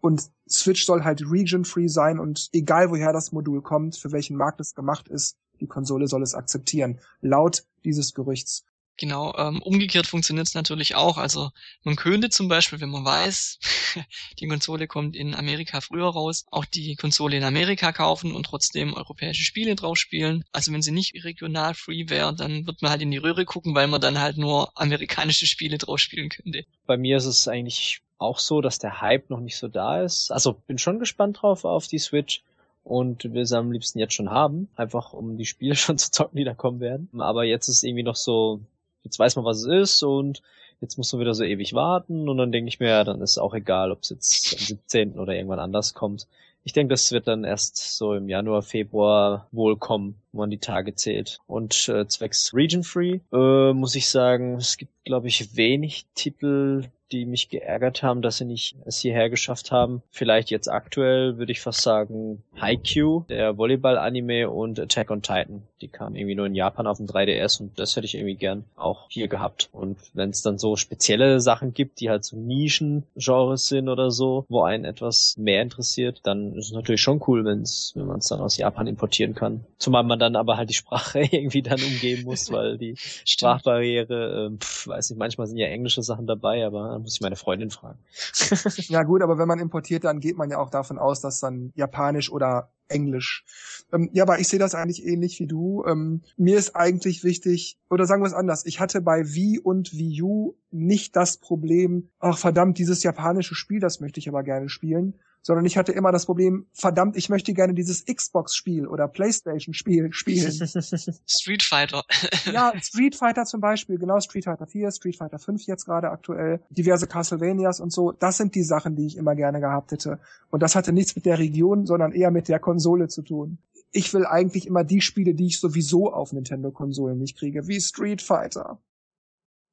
Und Switch soll halt region-free sein und egal woher das Modul kommt, für welchen Markt es gemacht ist, die Konsole soll es akzeptieren. Laut dieses Gerüchts. Genau, ähm, umgekehrt funktioniert es natürlich auch. Also man könnte zum Beispiel, wenn man weiß, die Konsole kommt in Amerika früher raus, auch die Konsole in Amerika kaufen und trotzdem europäische Spiele drauf spielen. Also wenn sie nicht regional free wäre, dann wird man halt in die Röhre gucken, weil man dann halt nur amerikanische Spiele drauf spielen könnte. Bei mir ist es eigentlich auch so, dass der Hype noch nicht so da ist. Also bin schon gespannt drauf auf die Switch und will sie am liebsten jetzt schon haben, einfach um die Spiele schon zu zocken, die da kommen werden. Aber jetzt ist irgendwie noch so, jetzt weiß man, was es ist und jetzt muss man wieder so ewig warten und dann denke ich mir, ja, dann ist auch egal, ob es jetzt am 17. oder irgendwann anders kommt. Ich denke, das wird dann erst so im Januar, Februar wohl kommen, wo man die Tage zählt. Und äh, zwecks Region Free äh, muss ich sagen, es gibt, glaube ich, wenig Titel, die mich geärgert haben, dass sie nicht es hierher geschafft haben. Vielleicht jetzt aktuell würde ich fast sagen Haikyuu, der Volleyball-Anime und Attack on Titan. Die kamen irgendwie nur in Japan auf dem 3DS und das hätte ich irgendwie gern auch hier gehabt. Und wenn es dann so spezielle Sachen gibt, die halt so Nischen-Genres sind oder so, wo einen etwas mehr interessiert, dann ist es natürlich schon cool, wenn's, wenn man es dann aus Japan importieren kann. Zumal man dann aber halt die Sprache irgendwie dann umgehen muss, weil die Sprachbarriere, äh, pf, weiß nicht, manchmal sind ja englische Sachen dabei, aber dann muss ich meine Freundin fragen. ja gut, aber wenn man importiert, dann geht man ja auch davon aus, dass dann Japanisch oder Englisch. Ähm, ja, aber ich sehe das eigentlich ähnlich wie du. Ähm, mir ist eigentlich wichtig, oder sagen wir es anders, ich hatte bei Wii und Wii U nicht das Problem, ach verdammt, dieses japanische Spiel, das möchte ich aber gerne spielen, sondern ich hatte immer das Problem, verdammt, ich möchte gerne dieses Xbox-Spiel oder Playstation-Spiel spielen. Street Fighter. ja, Street Fighter zum Beispiel, genau Street Fighter 4, Street Fighter 5 jetzt gerade aktuell, diverse Castlevanias und so, das sind die Sachen, die ich immer gerne gehabt hätte. Und das hatte nichts mit der Region, sondern eher mit der Konsole zu tun. Ich will eigentlich immer die Spiele, die ich sowieso auf Nintendo-Konsolen nicht kriege, wie Street Fighter.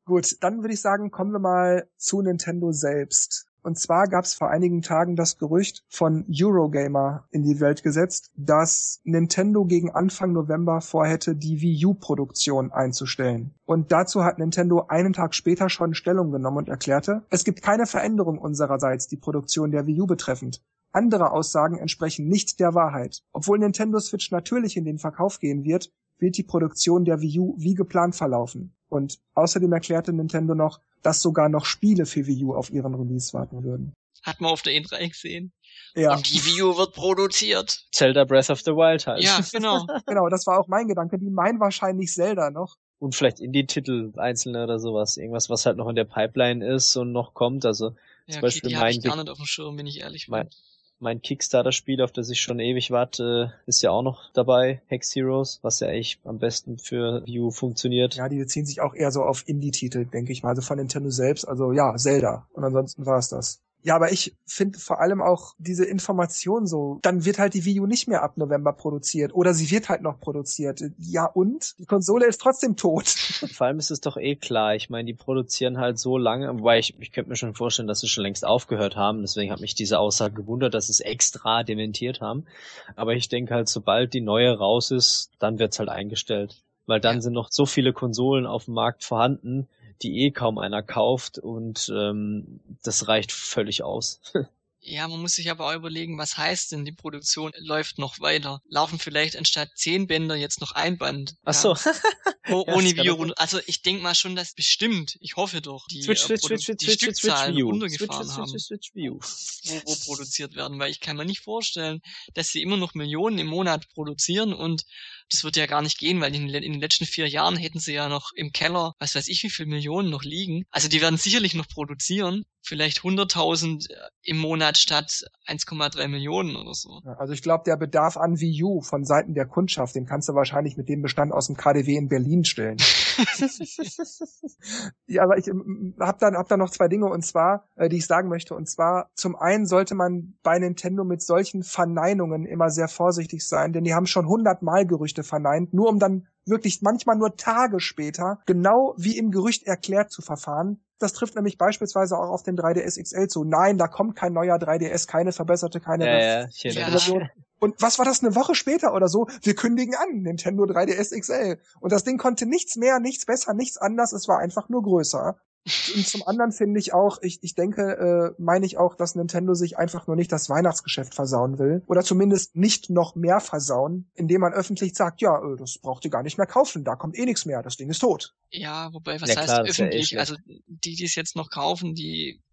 Gut, dann würde ich sagen, kommen wir mal zu Nintendo selbst. Und zwar gab es vor einigen Tagen das Gerücht von Eurogamer in die Welt gesetzt, dass Nintendo gegen Anfang November vorhätte, die Wii U-Produktion einzustellen. Und dazu hat Nintendo einen Tag später schon Stellung genommen und erklärte, es gibt keine Veränderung unsererseits die Produktion der Wii U betreffend. Andere Aussagen entsprechen nicht der Wahrheit. Obwohl Nintendo Switch natürlich in den Verkauf gehen wird, wird die Produktion der Wii U wie geplant verlaufen. Und außerdem erklärte Nintendo noch, dass sogar noch Spiele für Wii U auf ihren Release warten würden. Hat man auf der E3 gesehen. Ja. Und die Wii U wird produziert. Zelda Breath of the Wild halt. Ja, genau. genau, das war auch mein Gedanke. Die meinen wahrscheinlich Zelda noch. Und vielleicht Indie-Titel einzelne oder sowas. Irgendwas, was halt noch in der Pipeline ist und noch kommt. Also ja, zum okay, Beispiel die mein ich gar nicht auf dem Schirm, wenn ich ehrlich bin. Mein, Mein Kickstarter-Spiel, auf das ich schon ewig warte, ist ja auch noch dabei, Hex Heroes, was ja eigentlich am besten für View funktioniert. Ja, die beziehen sich auch eher so auf Indie-Titel, denke ich mal, also von Nintendo selbst, also ja, Zelda. Und ansonsten war es das. Ja, aber ich finde vor allem auch diese Information so, dann wird halt die Wii U nicht mehr ab November produziert oder sie wird halt noch produziert. Ja und? Die Konsole ist trotzdem tot. Vor allem ist es doch eh klar. Ich meine, die produzieren halt so lange, wobei ich, ich könnte mir schon vorstellen, dass sie schon längst aufgehört haben. Deswegen hat mich diese Aussage gewundert, dass sie es extra dementiert haben. Aber ich denke halt, sobald die neue raus ist, dann wird's halt eingestellt. Weil dann sind noch so viele Konsolen auf dem Markt vorhanden, die eh kaum einer kauft und ähm, das reicht völlig aus. Ja, man muss sich aber auch überlegen, was heißt denn, die Produktion läuft noch weiter. Laufen vielleicht anstatt zehn Bänder jetzt noch ein Band. Ach so. Ja. ohne Video. Also ich denke mal schon, dass bestimmt, ich hoffe doch, die, Switch, Switch, Switch, Switch, die Stückzahlen Switch, runtergefahren Switch, haben, Switch, Switch, View. Wo, wo produziert werden. Weil ich kann mir nicht vorstellen, dass sie immer noch Millionen im Monat produzieren und das wird ja gar nicht gehen, weil in, in, den letzten vier Jahren hätten sie ja noch im Keller, was weiß ich, wie viele Millionen noch liegen. Also die werden sicherlich noch produzieren. Vielleicht 100.000 äh, im Monat statt 1,3 Millionen oder so. Also ich glaube, der Bedarf an Wii U von Seiten der Kundschaft, den kannst du wahrscheinlich mit dem Bestand aus dem KDW in Berlin stellen. ja, aber ich ähm, habe dann, hab dann noch zwei Dinge und zwar, äh, die ich sagen möchte. Und zwar, zum einen sollte man bei Nintendo mit solchen Verneinungen immer sehr vorsichtig sein, denn die haben schon hundertmal Gerüchte verneint, nur um dann wirklich manchmal nur Tage später genau wie im Gerücht erklärt zu verfahren. Das trifft nämlich beispielsweise auch auf den 3DS XL zu. Nein, da kommt kein neuer 3DS, keine verbesserte, keine ja, ja, Version. Und was war das eine Woche später oder so? Wir kündigen an, Nintendo 3DS XL. Und das Ding konnte nichts mehr, nichts besser, nichts anders. Es war einfach nur größer. Und zum anderen finde ich auch, ich, ich denke, äh, meine ich auch, dass Nintendo sich einfach nur nicht das Weihnachtsgeschäft versauen will. Oder zumindest nicht noch mehr versauen, indem man öffentlich sagt, ja, äh, das braucht ihr gar nicht mehr kaufen, da kommt eh nichts mehr, das Ding ist tot. Ja, wobei, was ja, heißt klar, öffentlich? Ja also die, die es jetzt noch kaufen, die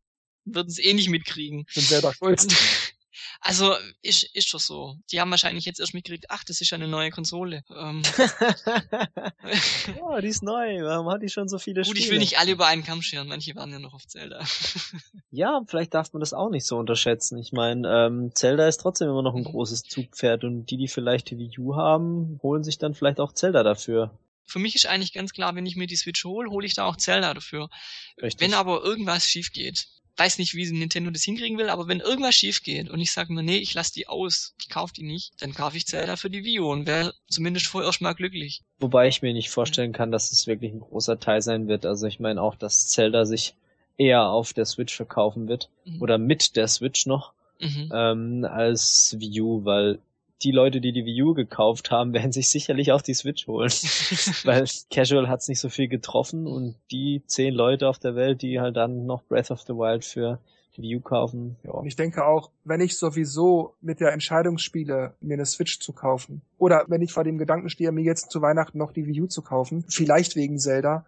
würden es eh nicht mitkriegen. Sind selber schuld. Also ist, ist schon so. Die haben wahrscheinlich jetzt erst mitgekriegt, ach, das ist eine neue Konsole. Ähm. oh, die ist neu. Warum hat die schon so viele Gut, Spiele? ich will nicht alle über einen Kamm scheren. Manche waren ja noch auf Zelda. ja, vielleicht darf man das auch nicht so unterschätzen. Ich meine, ähm, Zelda ist trotzdem immer noch ein mhm. großes Zugpferd und die, die vielleicht die Wii U haben, holen sich dann vielleicht auch Zelda dafür. Für mich ist eigentlich ganz klar, wenn ich mir die Switch hole, hole ich da auch Zelda dafür. Richtig. Wenn aber irgendwas schief geht, weiß nicht, wie Nintendo das hinkriegen will, aber wenn irgendwas schief geht und ich sage mir, nee, ich lasse die aus, ich kaufe die nicht, dann kaufe ich Zelda für die Wii U und wäre zumindest vorerst mal glücklich. Wobei ich mir nicht vorstellen kann, dass es wirklich ein großer Teil sein wird. Also ich meine auch, dass Zelda sich eher auf der Switch verkaufen wird mhm. oder mit der Switch noch mhm. ähm, als Wii U, weil die Leute, die die Wii U gekauft haben, werden sich sicherlich auch die Switch holen. Weil Casual hat's nicht so viel getroffen und die zehn Leute auf der Welt, die halt dann noch Breath of the Wild für die Wii U kaufen. Ja. Ich denke auch, wenn ich sowieso mit der Entscheidung spiele, mir eine Switch zu kaufen, oder wenn ich vor dem Gedanken stehe, mir jetzt zu Weihnachten noch die Wii U zu kaufen, vielleicht wegen Zelda,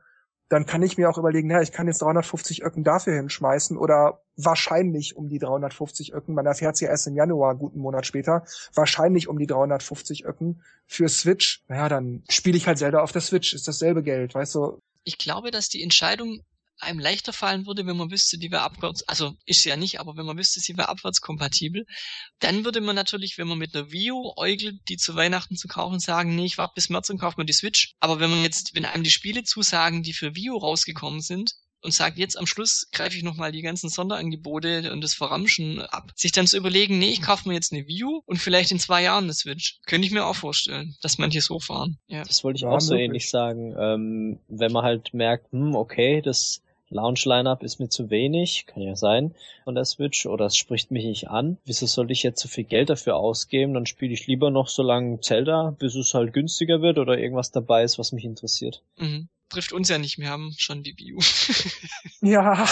dann kann ich mir auch überlegen, ja, ich kann jetzt 350 Öcken dafür hinschmeißen oder wahrscheinlich um die 350 Öcken, man erfährt ja erst im Januar, guten Monat später, wahrscheinlich um die 350 Öcken für Switch. Naja, dann spiele ich halt Zelda auf der Switch, ist dasselbe Geld, weißt du. Ich glaube, dass die Entscheidung einem leichter fallen würde, wenn man wüsste, die wäre abwärts, also ist sie ja nicht, aber wenn man wüsste, sie wäre abwärtskompatibel, dann würde man natürlich, wenn man mit einer Wii U äugelt, die zu Weihnachten zu kaufen, sagen, nee, ich warte bis März und kaufe mir die Switch. Aber wenn man jetzt, wenn einem die Spiele zusagen, die für Wii U rausgekommen sind, und sagt, jetzt am Schluss greife ich nochmal die ganzen Sonderangebote und das Verramschen ab. Sich dann zu überlegen, nee, ich kaufe mir jetzt eine View und vielleicht in zwei Jahren eine Switch. Könnte ich mir auch vorstellen, dass manche so fahren. Ja. Das wollte ich ja, auch so möglich. ähnlich sagen. Ähm, wenn man halt merkt, hm, okay, das Launch-Lineup ist mir zu wenig, kann ja sein, von der Switch, oder es spricht mich nicht an. Wieso soll ich jetzt so viel Geld dafür ausgeben? Dann spiele ich lieber noch so lange Zelda, bis es halt günstiger wird oder irgendwas dabei ist, was mich interessiert. Mhm. Trifft uns ja nicht, wir haben schon die View. ja.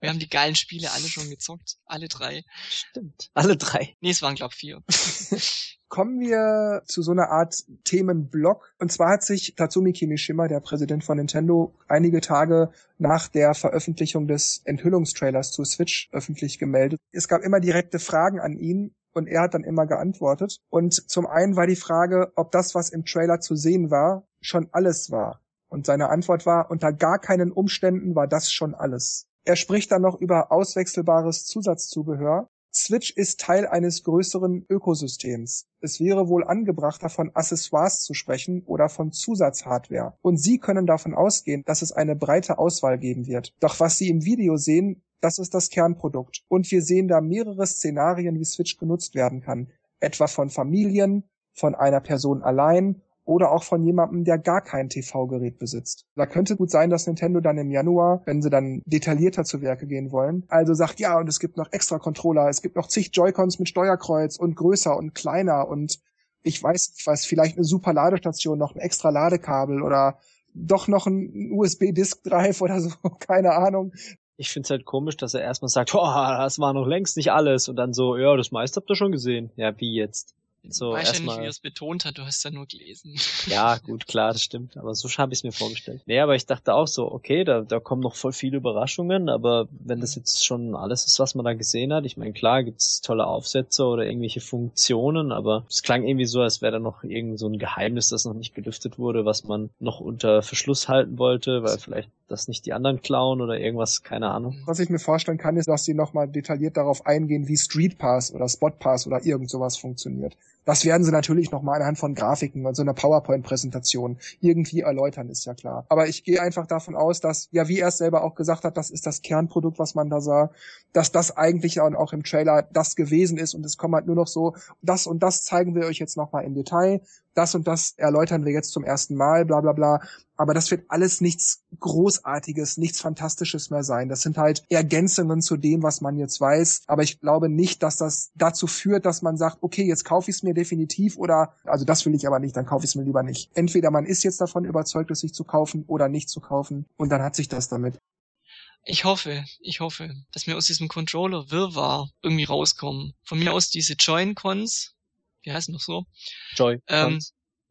Wir haben die geilen Spiele alle schon gezockt. Alle drei. Stimmt. Alle drei. Nee, es waren glaub vier kommen wir zu so einer Art Themenblock. Und zwar hat sich Tatsumi Kimishima, der Präsident von Nintendo, einige Tage nach der Veröffentlichung des Enthüllungstrailers zu Switch öffentlich gemeldet. Es gab immer direkte Fragen an ihn und er hat dann immer geantwortet. Und zum einen war die Frage, ob das, was im Trailer zu sehen war, schon alles war. Und seine Antwort war, unter gar keinen Umständen war das schon alles. Er spricht dann noch über auswechselbares Zusatzzubehör, Switch ist Teil eines größeren Ökosystems. Es wäre wohl angebrachter, von Accessoires zu sprechen oder von Zusatzhardware. Und Sie können davon ausgehen, dass es eine breite Auswahl geben wird. Doch was Sie im Video sehen, das ist das Kernprodukt. Und wir sehen da mehrere Szenarien, wie Switch genutzt werden kann. Etwa von Familien, von einer Person allein oder auch von jemandem, der gar kein TV-Gerät besitzt. Da könnte gut sein, dass Nintendo dann im Januar, wenn sie dann detaillierter zu Werke gehen wollen, also sagt, ja, und es gibt noch extra Controller, es gibt noch zig Joy-Cons mit Steuerkreuz und größer und kleiner und ich weiß nicht was, vielleicht eine super Ladestation, noch ein extra Ladekabel oder doch noch ein USB-Disk-Drive oder so, keine Ahnung. Ich find's halt komisch, dass er erstmal sagt, oh, das war noch längst nicht alles und dann so, ja, das meiste habt ihr schon gesehen. Ja, wie jetzt? So weiß ja nicht, wie er es betont hat, du hast ja nur gelesen. Ja, gut, klar, das stimmt. Aber so habe ich es mir vorgestellt. Nee, aber ich dachte auch so, okay, da, da kommen noch voll viele Überraschungen, aber wenn das jetzt schon alles ist, was man da gesehen hat, ich meine, klar gibt's tolle Aufsätze oder irgendwelche Funktionen, aber es klang irgendwie so, als wäre da noch irgend so ein Geheimnis, das noch nicht gelüftet wurde, was man noch unter Verschluss halten wollte, weil vielleicht das nicht die anderen klauen oder irgendwas, keine Ahnung. Was ich mir vorstellen kann, ist, dass sie nochmal detailliert darauf eingehen, wie Street Pass oder Spot Pass oder irgend sowas funktioniert. Das werden sie natürlich nochmal anhand von Grafiken und so einer PowerPoint-Präsentation irgendwie erläutern, ist ja klar. Aber ich gehe einfach davon aus, dass, ja, wie er es selber auch gesagt hat, das ist das Kernprodukt, was man da sah, dass das eigentlich auch im Trailer das gewesen ist und es kommt halt nur noch so, das und das zeigen wir euch jetzt nochmal im Detail das und das erläutern wir jetzt zum ersten Mal, bla bla bla. Aber das wird alles nichts Großartiges, nichts Fantastisches mehr sein. Das sind halt Ergänzungen zu dem, was man jetzt weiß. Aber ich glaube nicht, dass das dazu führt, dass man sagt, okay, jetzt kaufe ich es mir definitiv oder, also das will ich aber nicht, dann kaufe ich es mir lieber nicht. Entweder man ist jetzt davon überzeugt, es sich zu kaufen oder nicht zu kaufen und dann hat sich das damit. Ich hoffe, ich hoffe, dass wir aus diesem Controller Wirrwarr irgendwie rauskommen. Von mir aus diese Join-Cons, wie heißt noch so? Joy. Ähm,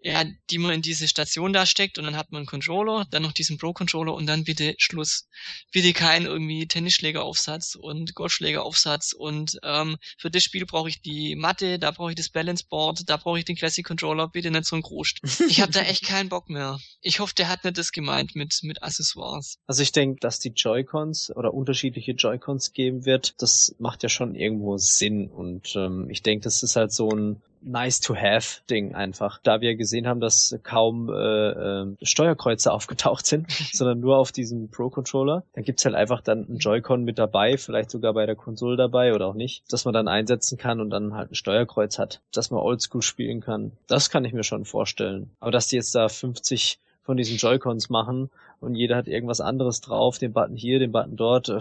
ja, die man in diese Station da steckt und dann hat man einen Controller, dann noch diesen Pro-Controller und dann bitte Schluss. Bitte kein irgendwie Tennisschlägeraufsatz und Golfschlägeraufsatz und ähm, für das Spiel brauche ich die Matte, da brauche ich das Balance Board, da brauche ich den Classic Controller, bitte nicht so ein Groß. Ich habe da echt keinen Bock mehr. Ich hoffe, der hat nicht das gemeint mit mit Accessoires. Also ich denke, dass die Joy-Cons oder unterschiedliche Joy-Cons geben wird, das macht ja schon irgendwo Sinn und ähm, ich denke, das ist halt so ein nice to have Ding einfach. Da wir gesehen haben, dass kaum äh, äh, Steuerkreuze aufgetaucht sind, sondern nur auf diesem Pro Controller, dann gibt's halt einfach dann ein Joy-Con mit dabei, vielleicht sogar bei der Konsole dabei oder auch nicht, dass man dann einsetzen kann und dann halt ein Steuerkreuz hat, dass man Oldschool spielen kann. Das kann ich mir schon vorstellen. Aber dass die jetzt da 50 von diesen Joy-Cons machen und jeder hat irgendwas anderes drauf, den Button hier, den Button dort, äh,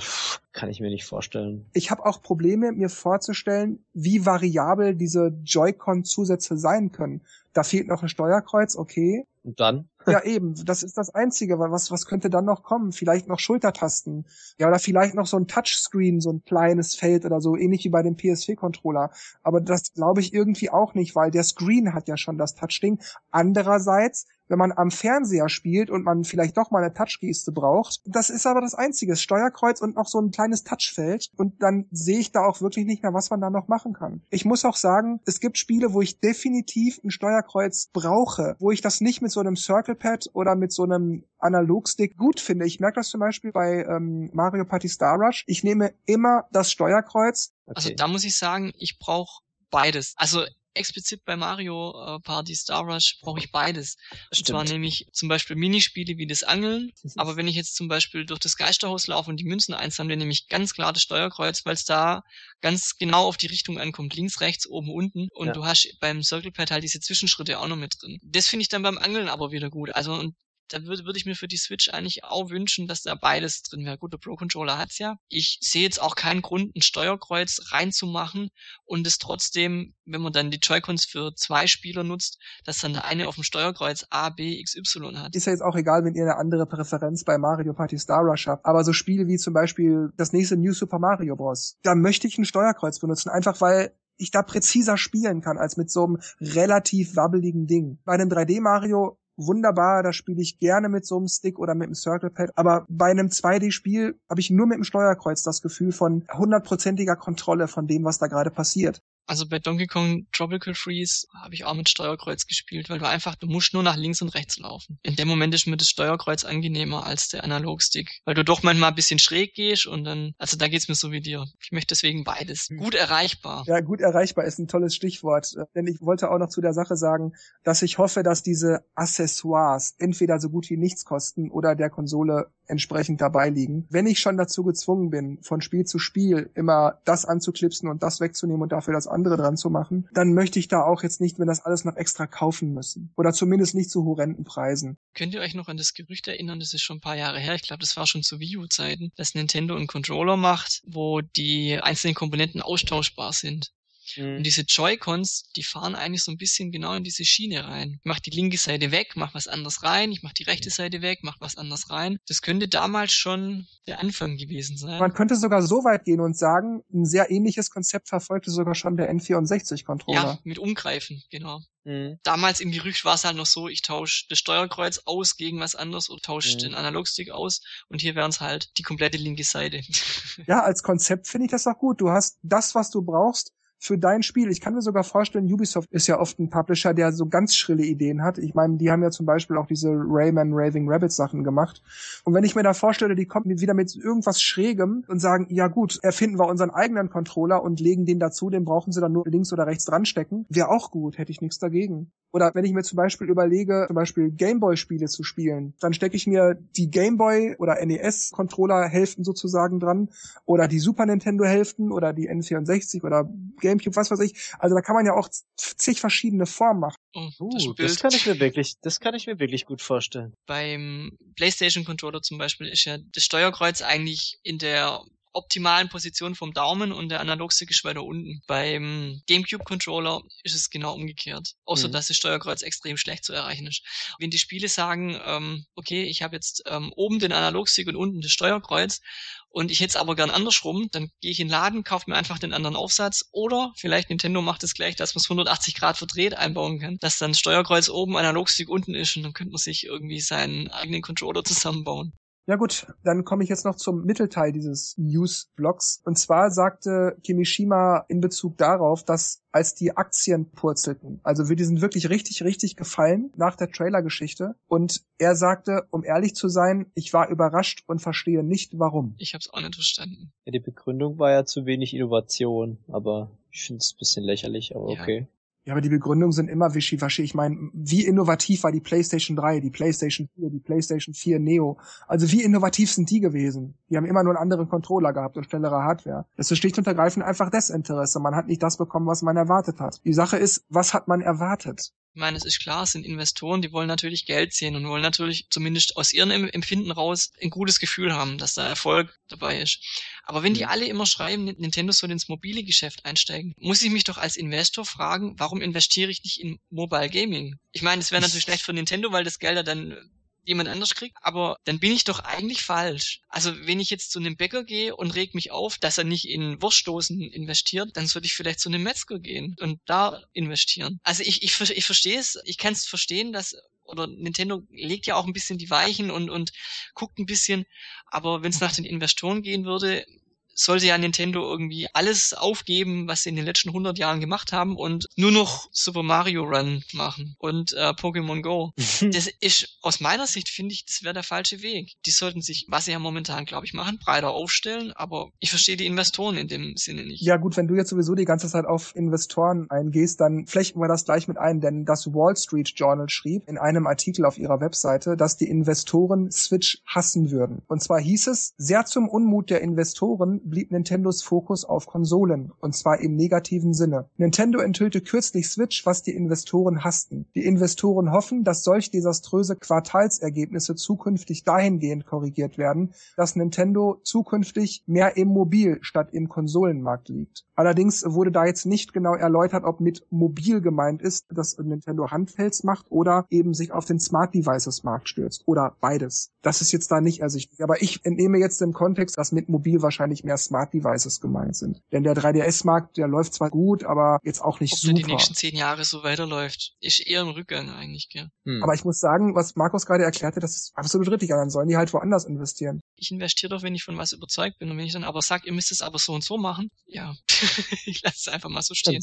kann ich mir nicht vorstellen. Ich habe auch Probleme, mir vorzustellen, wie variabel diese Joy-Con-Zusätze sein können. Da fehlt noch ein Steuerkreuz, okay. Und dann? Ja, eben. Das ist das Einzige. Was, was könnte dann noch kommen? Vielleicht noch Schultertasten. Ja, oder vielleicht noch so ein Touchscreen, so ein kleines Feld oder so, ähnlich wie bei dem PSP-Controller. Aber das glaube ich irgendwie auch nicht, weil der Screen hat ja schon das Touchding. Andererseits, wenn man am Fernseher spielt und man vielleicht doch mal eine Touchgeste braucht, das ist aber das Einzige. Steuerkreuz und noch so ein kleines Touchfeld. Und dann sehe ich da auch wirklich nicht mehr, was man da noch machen kann. Ich muss auch sagen, es gibt Spiele, wo ich definitiv ein Steuerkreuz brauche, wo ich das nicht mit so einem Circle Pad oder mit so einem Analogstick gut finde. Ich merke das zum Beispiel bei ähm, Mario Party Star Rush. Ich nehme immer das Steuerkreuz. Okay. Also da muss ich sagen, ich brauche beides. Also explizit bei Mario äh, Party Star Rush brauche ich beides. Stimmt. Und zwar nämlich zum Beispiel Minispiele wie das Angeln. Aber wenn ich jetzt zum Beispiel durch das Geisterhaus laufe und die Münzen einsammle, nehme ich ganz klar das Steuerkreuz, weil es da ganz genau auf die Richtung ankommt. Links, rechts, oben, unten. Und ja. du hast beim Circle Pad halt diese Zwischenschritte auch noch mit drin. Das finde ich dann beim Angeln aber wieder gut. Also und da würde würd ich mir für die Switch eigentlich auch wünschen, dass da beides drin wäre. Gut, Pro Controller hat's ja. Ich sehe jetzt auch keinen Grund, ein Steuerkreuz reinzumachen und es trotzdem, wenn man dann die Joy-Cons für zwei Spieler nutzt, dass dann der eine auf dem Steuerkreuz A, B, XY hat. Ist ja jetzt auch egal, wenn ihr eine andere Präferenz bei Mario Party Star Rush habt. Aber so Spiele wie zum Beispiel das nächste New Super Mario Bros. Da möchte ich ein Steuerkreuz benutzen, einfach weil ich da präziser spielen kann als mit so einem relativ wabbeligen Ding. Bei einem 3D Mario wunderbar, da spiele ich gerne mit so einem Stick oder mit einem Circle Pad, aber bei einem 2D-Spiel habe ich nur mit dem Steuerkreuz das Gefühl von hundertprozentiger Kontrolle von dem, was da gerade passiert. Also bei Donkey Kong Tropical Freeze habe ich auch mit Steuerkreuz gespielt, weil du einfach, du musst nur nach links und rechts laufen. In dem Moment ist mir das Steuerkreuz angenehmer als der Analogstick, weil du doch manchmal ein bisschen schräg gehst und dann, also da geht's mir so wie dir. Ich möchte deswegen beides. Hm. Gut erreichbar. Ja, gut erreichbar ist ein tolles Stichwort, denn ich wollte auch noch zu der Sache sagen, dass ich hoffe, dass diese Accessoires entweder so gut wie nichts kosten oder der Konsole entsprechend dabei liegen. Wenn ich schon dazu gezwungen bin, von Spiel zu Spiel immer das anzuklipsen und das wegzunehmen und dafür das andere dran zu machen, dann möchte ich da auch jetzt nicht, wenn das alles noch extra kaufen müssen. Oder zumindest nicht zu horrenden Preisen. Könnt ihr euch noch an das Gerücht erinnern, das ist schon ein paar Jahre her, ich glaube, das war schon zu Wii U-Zeiten, dass Nintendo einen Controller macht, wo die einzelnen Komponenten austauschbar sind. Mhm. Und diese Joy-Cons, die fahren eigentlich so ein bisschen genau in diese Schiene rein. Ich mach die linke Seite weg, mach was anderes rein, ich mach die rechte Seite weg, mach was anderes rein. Das könnte damals schon der Anfang gewesen sein. Man könnte sogar so weit gehen und sagen, ein sehr ähnliches Konzept verfolgte sogar schon der N64-Controller. Ja, mit Umgreifen, genau. Mhm. Damals im Gerücht war es halt noch so, ich tausche das Steuerkreuz aus gegen was anderes oder tausche mhm. den Analogstick aus und hier wären es halt die komplette linke Seite. ja, als Konzept finde ich das auch gut. Du hast das, was du brauchst, für dein Spiel. Ich kann mir sogar vorstellen, Ubisoft ist ja oft ein Publisher, der so ganz schrille Ideen hat. Ich meine, die haben ja zum Beispiel auch diese Rayman Raving Rabbit Sachen gemacht. Und wenn ich mir da vorstelle, die kommen wieder mit irgendwas Schrägem und sagen, ja gut, erfinden wir unseren eigenen Controller und legen den dazu, den brauchen sie dann nur links oder rechts dran stecken, wäre auch gut, hätte ich nichts dagegen. Oder wenn ich mir zum Beispiel überlege, zum Beispiel Gameboy-Spiele zu spielen, dann stecke ich mir die Gameboy oder NES-Controller-Hälften sozusagen dran oder die Super Nintendo-Hälften oder die N64 oder Game Gamecube, was weiß ich. Also da kann man ja auch zig verschiedene Formen machen. Oh, das, uh, das, kann ich mir wirklich, das kann ich mir wirklich gut vorstellen. Beim PlayStation Controller zum Beispiel ist ja das Steuerkreuz eigentlich in der optimalen Position vom Daumen und der Analogstick ist weiter unten. Beim GameCube-Controller ist es genau umgekehrt. Außer mhm. dass das Steuerkreuz extrem schlecht zu erreichen ist. Wenn die Spiele sagen, ähm, okay, ich habe jetzt ähm, oben den Analogstick und unten das Steuerkreuz und ich hätte es aber gern andersrum, dann gehe ich in den Laden, kaufe mir einfach den anderen Aufsatz oder vielleicht Nintendo macht es gleich, dass man es 180 Grad verdreht einbauen kann, dass dann Steuerkreuz oben, Analogstick unten ist und dann könnte man sich irgendwie seinen eigenen Controller zusammenbauen. Ja gut, dann komme ich jetzt noch zum Mittelteil dieses News-Blogs. Und zwar sagte Kimishima in Bezug darauf, dass als die Aktien purzelten, also wir die sind wirklich richtig, richtig gefallen nach der Trailer-Geschichte. Und er sagte, um ehrlich zu sein, ich war überrascht und verstehe nicht, warum. Ich habe es auch nicht verstanden. Ja, die Begründung war ja zu wenig Innovation, aber ich finde es ein bisschen lächerlich, aber ja. okay. Ja, aber die Begründungen sind immer wischiwaschi. Ich meine, wie innovativ war die PlayStation 3, die PlayStation 4, die PlayStation 4 Neo? Also wie innovativ sind die gewesen? Die haben immer nur einen anderen Controller gehabt und schnellere Hardware. Das ist schlicht und ergreifend einfach Desinteresse. Man hat nicht das bekommen, was man erwartet hat. Die Sache ist, was hat man erwartet? Ich meine, es ist klar, es sind Investoren, die wollen natürlich Geld sehen und wollen natürlich zumindest aus ihrem Empfinden raus ein gutes Gefühl haben, dass da Erfolg dabei ist. Aber wenn die alle immer schreiben, Nintendo soll ins mobile Geschäft einsteigen, muss ich mich doch als Investor fragen, warum investiere ich nicht in Mobile Gaming? Ich meine, es wäre natürlich schlecht für Nintendo, weil das Geld ja dann jemand anders kriegt, aber dann bin ich doch eigentlich falsch. Also wenn ich jetzt zu einem Bäcker gehe und reg mich auf, dass er nicht in Wurststoßen investiert, dann sollte ich vielleicht zu einem Metzger gehen und da investieren. Also ich, ich, ich verstehe es, ich kann es verstehen, dass oder Nintendo legt ja auch ein bisschen die Weichen und, und guckt ein bisschen, aber wenn es nach den Investoren gehen würde, sollte ja Nintendo irgendwie alles aufgeben, was sie in den letzten 100 Jahren gemacht haben und nur noch Super Mario Run machen und äh, Pokémon Go. das ist aus meiner Sicht finde ich, das wäre der falsche Weg. Die sollten sich, was sie ja momentan glaube ich machen, breiter aufstellen, aber ich verstehe die Investoren in dem Sinne nicht. Ja gut, wenn du jetzt sowieso die ganze Zeit auf Investoren eingehst, dann flechten wir das gleich mit ein, denn das Wall Street Journal schrieb in einem Artikel auf ihrer Webseite, dass die Investoren Switch hassen würden. Und zwar hieß es, sehr zum Unmut der Investoren blieb Nintendos Fokus auf Konsolen, und zwar im negativen Sinne. Nintendo enthüllte kürzlich Switch, was die Investoren hassten. Die Investoren hoffen, dass solch desaströse Quartalsergebnisse zukünftig dahingehend korrigiert werden, dass Nintendo zukünftig mehr im Mobil statt im Konsolenmarkt liegt. Allerdings wurde da jetzt nicht genau erläutert, ob mit mobil gemeint ist, dass Nintendo Handhelds macht oder eben sich auf den Smart Devices Markt stürzt oder beides. Das ist jetzt da nicht ersichtlich. Aber ich entnehme jetzt im Kontext, dass mit mobil wahrscheinlich mehr mehr Smart Devices gemeint sind. Denn der 3DS-Markt, der läuft zwar gut, aber jetzt auch nicht Ob super. der die nächsten zehn Jahre so weiterläuft, ist eher im Rückgang eigentlich, gell. Hm. Aber ich muss sagen, was Markus gerade erklärte, das ist absolut richtig. Dann sollen die halt woanders investieren. Ich investiere doch, wenn ich von was überzeugt bin. Und wenn ich dann aber sage, ihr müsst es aber so und so machen, ja, ich lasse es einfach mal so stehen.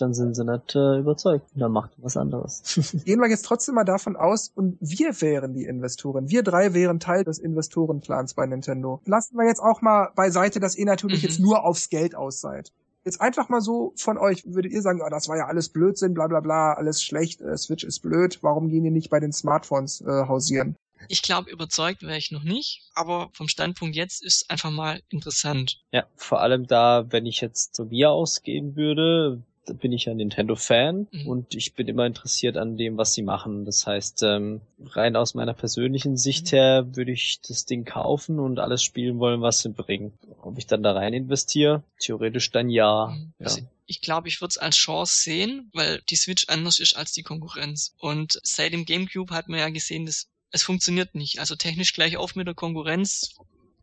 Dann sind sie nicht äh, überzeugt. Dann macht was anderes. Gehen wir jetzt trotzdem mal davon aus, und wir wären die Investoren. Wir drei wären Teil des Investorenplans bei Nintendo. Lassen wir jetzt auch mal beiseite, dass ihr natürlich Mhm. jetzt nur aufs Geld aus seid. Jetzt einfach mal so von euch, würdet ihr sagen, ah, das war ja alles Blödsinn, bla bla bla, alles schlecht, äh, Switch ist blöd, warum gehen die nicht bei den Smartphones äh, hausieren? Ich glaube, überzeugt wäre ich noch nicht, aber vom Standpunkt jetzt ist einfach mal interessant. Ja, vor allem da, wenn ich jetzt so mir ausgehen würde, bin ich ja Nintendo-Fan Mhm. und ich bin immer interessiert an dem, was sie machen. Das heißt, ähm, rein aus meiner persönlichen Sicht Mhm. her würde ich das Ding kaufen und alles spielen wollen, was sie bringen. Ob ich dann da rein investiere? Theoretisch dann ja. Mhm. ja. Also ich glaube, ich würde es als Chance sehen, weil die Switch anders ist als die Konkurrenz. Und seit dem GameCube hat man ja gesehen, dass es funktioniert nicht. Also technisch gleich auf mit der Konkurrenz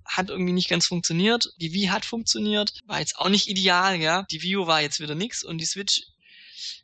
hat irgendwie nicht ganz funktioniert. Die Wii hat funktioniert, war jetzt auch nicht ideal, ja. Die Wii U war jetzt wieder nix und die Switch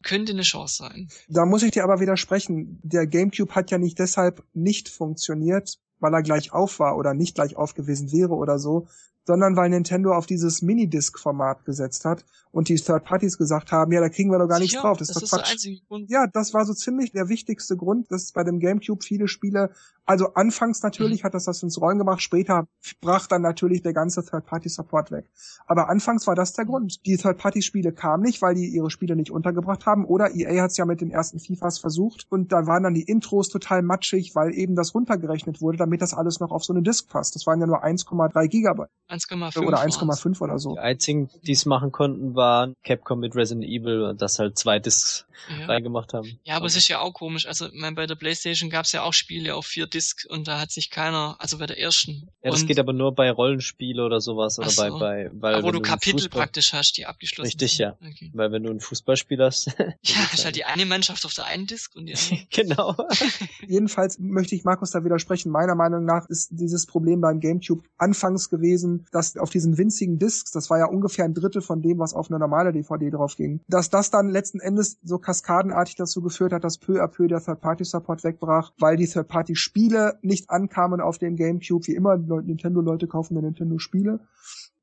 könnte eine Chance sein. Da muss ich dir aber widersprechen. Der GameCube hat ja nicht deshalb nicht funktioniert, weil er gleich auf war oder nicht gleich auf gewesen wäre oder so, sondern weil Nintendo auf dieses Minidisc-Format gesetzt hat und die Third Parties gesagt haben, ja, da kriegen wir doch gar nichts Sicher? drauf. Das, das ist doch der Quatsch. einzige Grund. Ja, das war so ziemlich der wichtigste Grund, dass bei dem GameCube viele Spiele, also anfangs natürlich Mhm. hat das das ins Rollen gemacht, später brach dann natürlich der ganze Third-Party-Support weg. Aber anfangs war das der Grund. Die Third-Party-Spiele kamen nicht, weil die ihre Spiele nicht untergebracht haben oder EA hat es ja mit den ersten FIFAs versucht und da waren dann die Intros total matschig, weil eben das runtergerechnet wurde, damit das alles noch auf so eine Disk passt. Das waren ja nur 1,3 Gigabyte 1,5 oder waren's. 1,5 oder so. Die einzigen, die es machen konnten, waren Capcom mit Resident Evil und das halt zwei Discs Ja. reingemacht haben. Ja, aber es ist ja auch komisch. Also, ich mein, bei der Playstation gab es ja auch Spiele auf vier Disc und da hat sich keiner, also bei der ersten. Ja, das und, geht aber nur bei Rollenspiele oder sowas oder Ach bei, so. bei, weil aber wo wenn du Kapitel Fußball, praktisch hast, die abgeschlossen Richtig, sind. ja. Okay. Weil wenn du ein Fußballspiel hast. Ja, hast halt die eine Mannschaft auf der einen Disc und die andere. genau. Jedenfalls möchte ich Markus da widersprechen. Meiner Meinung nach ist dieses Problem beim GameCube anfangs gewesen, dass auf diesen winzigen Discs, das war ja ungefähr ein Drittel von dem, was auf eine normale DVD drauf ging, dass das dann letzten Endes so kaskadenartig dazu geführt hat, dass peu à peu der Third-Party-Support wegbrach, weil die Third-Party-Spiele nicht ankamen auf dem GameCube. Wie immer, Nintendo-Leute kaufen ja Nintendo-Spiele.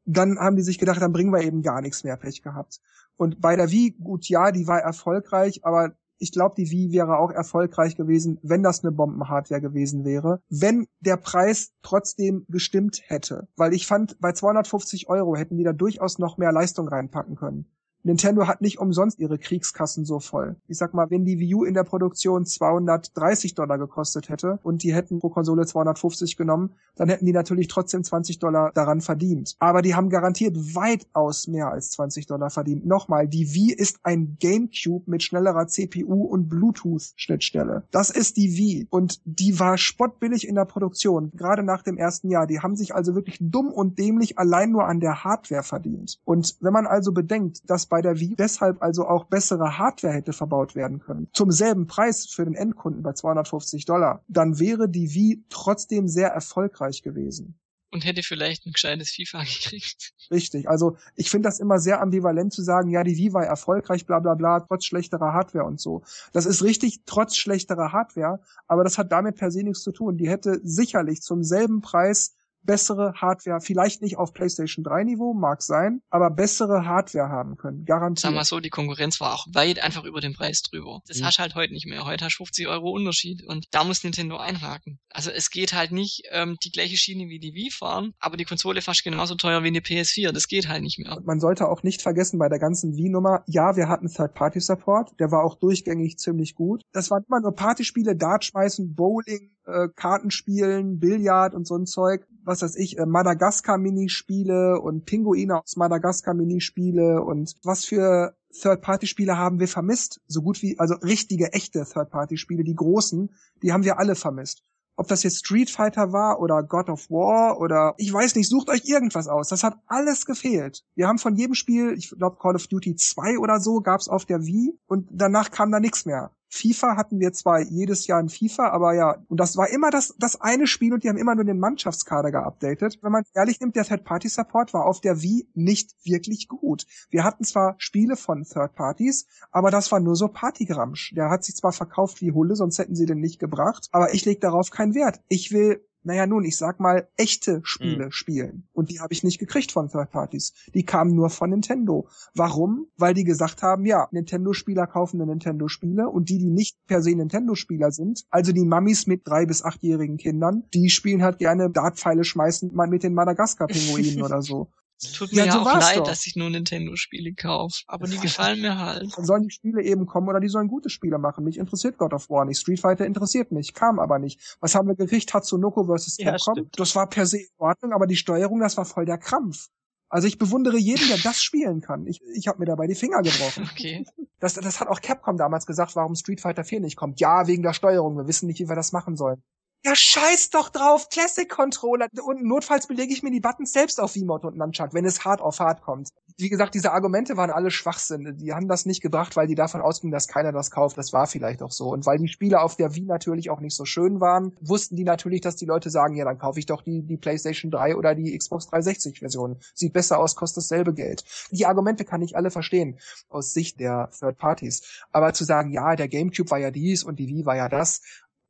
Dann haben die sich gedacht, dann bringen wir eben gar nichts mehr Pech gehabt. Und bei der Wii, gut, ja, die war erfolgreich, aber ich glaube, die Wii wäre auch erfolgreich gewesen, wenn das eine Bombenhardware gewesen wäre, wenn der Preis trotzdem gestimmt hätte. Weil ich fand, bei 250 Euro hätten die da durchaus noch mehr Leistung reinpacken können. Nintendo hat nicht umsonst ihre Kriegskassen so voll. Ich sag mal, wenn die Wii U in der Produktion 230 Dollar gekostet hätte und die hätten pro Konsole 250 genommen, dann hätten die natürlich trotzdem 20 Dollar daran verdient. Aber die haben garantiert weitaus mehr als 20 Dollar verdient. Nochmal, die Wii ist ein GameCube mit schnellerer CPU und Bluetooth-Schnittstelle. Das ist die Wii und die war spottbillig in der Produktion, gerade nach dem ersten Jahr. Die haben sich also wirklich dumm und dämlich allein nur an der Hardware verdient. Und wenn man also bedenkt, dass bei der Wii deshalb also auch bessere Hardware hätte verbaut werden können, zum selben Preis für den Endkunden bei 250 Dollar, dann wäre die Wii trotzdem sehr erfolgreich gewesen. Und hätte vielleicht ein gescheites FIFA gekriegt. Richtig. Also ich finde das immer sehr ambivalent zu sagen, ja, die Wii war erfolgreich, bla bla bla, trotz schlechterer Hardware und so. Das ist richtig, trotz schlechterer Hardware, aber das hat damit per se nichts zu tun. Die hätte sicherlich zum selben Preis bessere Hardware, vielleicht nicht auf PlayStation 3 Niveau, mag sein, aber bessere Hardware haben können, Sag garantiert. mal so, die Konkurrenz war auch weit einfach über den Preis drüber. Das Mhm. hast du halt heute nicht mehr. Heute hast du 50 Euro Unterschied und da muss Nintendo einhaken. Also es geht halt nicht ähm, die gleiche Schiene wie die Wii fahren, aber die Konsole fast genauso teuer wie eine PS4. Das geht halt nicht mehr. Und man sollte auch nicht vergessen bei der ganzen Wii-Nummer, ja, wir hatten Third-Party-Support, der war auch durchgängig ziemlich gut. Das waren immer nur Partyspiele, Dart schmeißen, Bowling, äh, Kartenspielen, Billard und so ein Zeug. Was weiß ich, äh, Madagaskar-Minispiele und Pinguine aus Madagaskar-Minispiele und was für Third-Party-Spiele haben wir vermisst? So gut wie, also richtige, echte Third-Party-Spiele, die großen, die haben wir alle vermisst. Ob das jetzt Street Fighter war oder God of War oder ich weiß nicht, sucht euch irgendwas aus. Das hat alles gefehlt. Wir haben von jedem Spiel, ich glaube Call of Duty 2 oder so gab's auf der Wii und danach kam da nichts mehr. FIFA hatten wir zwar jedes Jahr in FIFA, aber ja, und das war immer das, das eine Spiel und die haben immer nur den Mannschaftskader geupdatet. Wenn man ehrlich nimmt, der Third-Party-Support war auf der Wii nicht wirklich gut. Wir hatten zwar Spiele von Third-Parties, aber das war nur so Partygramsch. Der hat sich zwar verkauft wie Hulle, sonst hätten sie den nicht gebracht, aber ich leg darauf keinen Wert. Ich will naja nun, ich sag mal, echte Spiele mhm. spielen. Und die habe ich nicht gekriegt von Third Parties. Die kamen nur von Nintendo. Warum? Weil die gesagt haben, ja, Nintendo-Spieler kaufen eine Nintendo-Spiele und die, die nicht per se Nintendo-Spieler sind, also die Mammis mit drei bis achtjährigen Kindern, die spielen halt gerne Dartpfeile schmeißen mal mit den Madagaskar-Pinguinen oder so. Es tut mir ja, so auch leid, doch. dass ich nur Nintendo-Spiele kaufe, aber die gefallen mir halt. Dann sollen die Spiele eben kommen oder die sollen gute Spiele machen. Mich interessiert God of War nicht. Street Fighter interessiert mich, kam aber nicht. Was haben wir gekriegt? Tatsunoko vs. Capcom? Ja, das war per se in Ordnung, aber die Steuerung, das war voll der Krampf. Also ich bewundere jeden, der das spielen kann. Ich, ich habe mir dabei die Finger gebrochen. Okay. Das, das hat auch Capcom damals gesagt, warum Street Fighter 4 nicht kommt. Ja, wegen der Steuerung. Wir wissen nicht, wie wir das machen sollen. Ja, scheiß doch drauf, Classic Controller. Und notfalls belege ich mir die Buttons selbst auf V-Mode und Nunchuck, wenn es hart auf hart kommt. Wie gesagt, diese Argumente waren alle Schwachsinn. Die haben das nicht gebracht, weil die davon ausgingen, dass keiner das kauft. Das war vielleicht auch so. Und weil die Spiele auf der Wii natürlich auch nicht so schön waren, wussten die natürlich, dass die Leute sagen, ja, dann kaufe ich doch die, die PlayStation 3 oder die Xbox 360 Version. Sieht besser aus, kostet dasselbe Geld. Die Argumente kann ich alle verstehen, aus Sicht der Third Parties. Aber zu sagen, ja, der GameCube war ja dies und die Wii war ja das,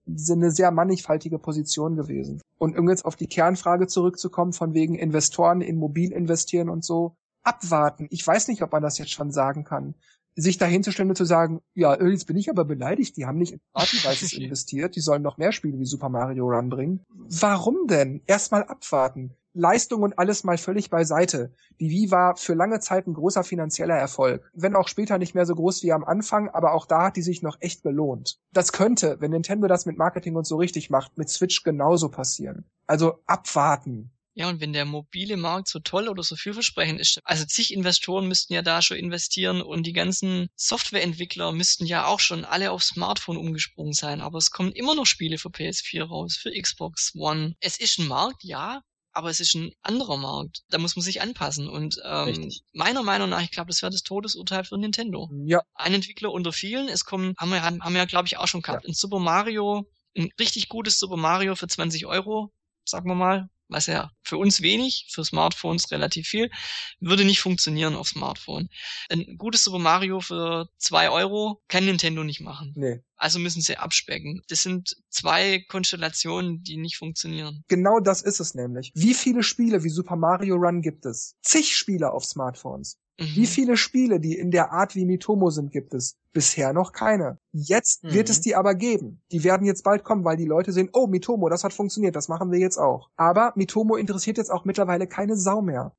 eine sehr mannigfaltige Position gewesen. Und um jetzt auf die Kernfrage zurückzukommen, von wegen Investoren in Mobil investieren und so, abwarten. Ich weiß nicht, ob man das jetzt schon sagen kann. Sich dahinzustellen und zu sagen, ja, jetzt bin ich aber beleidigt, die haben nicht in Art und Weise investiert, die sollen noch mehr Spiele wie Super Mario Run bringen. Warum denn? Erstmal abwarten. Leistung und alles mal völlig beiseite. Die Wii war für lange Zeit ein großer finanzieller Erfolg. Wenn auch später nicht mehr so groß wie am Anfang, aber auch da hat die sich noch echt gelohnt. Das könnte, wenn Nintendo das mit Marketing und so richtig macht, mit Switch genauso passieren. Also abwarten. Ja, und wenn der mobile Markt so toll oder so vielversprechend ist, also zig Investoren müssten ja da schon investieren und die ganzen Softwareentwickler müssten ja auch schon alle auf Smartphone umgesprungen sein, aber es kommen immer noch Spiele für PS4 raus, für Xbox One. Es ist ein Markt, ja, aber es ist ein anderer Markt. Da muss man sich anpassen. Und ähm, meiner Meinung nach, ich glaube, das wäre das Todesurteil für Nintendo. Ja. Ein Entwickler unter vielen. Es kommen, haben wir, haben wir ja, glaube ich, auch schon gehabt. Ja. Ein Super Mario, ein richtig gutes Super Mario für 20 Euro, sagen wir mal, was ja für uns wenig, für Smartphones relativ viel, würde nicht funktionieren auf Smartphone. Ein gutes Super Mario für zwei Euro kann Nintendo nicht machen. Nee. Also müssen sie abspecken. Das sind zwei Konstellationen, die nicht funktionieren. Genau das ist es nämlich. Wie viele Spiele wie Super Mario Run gibt es? Zig Spiele auf Smartphones. Mhm. Wie viele Spiele, die in der Art wie Mitomo sind, gibt es? Bisher noch keine. Jetzt mhm. wird es die aber geben. Die werden jetzt bald kommen, weil die Leute sehen, oh, Mitomo, das hat funktioniert, das machen wir jetzt auch. Aber Mitomo interessiert jetzt auch mittlerweile keine Sau mehr.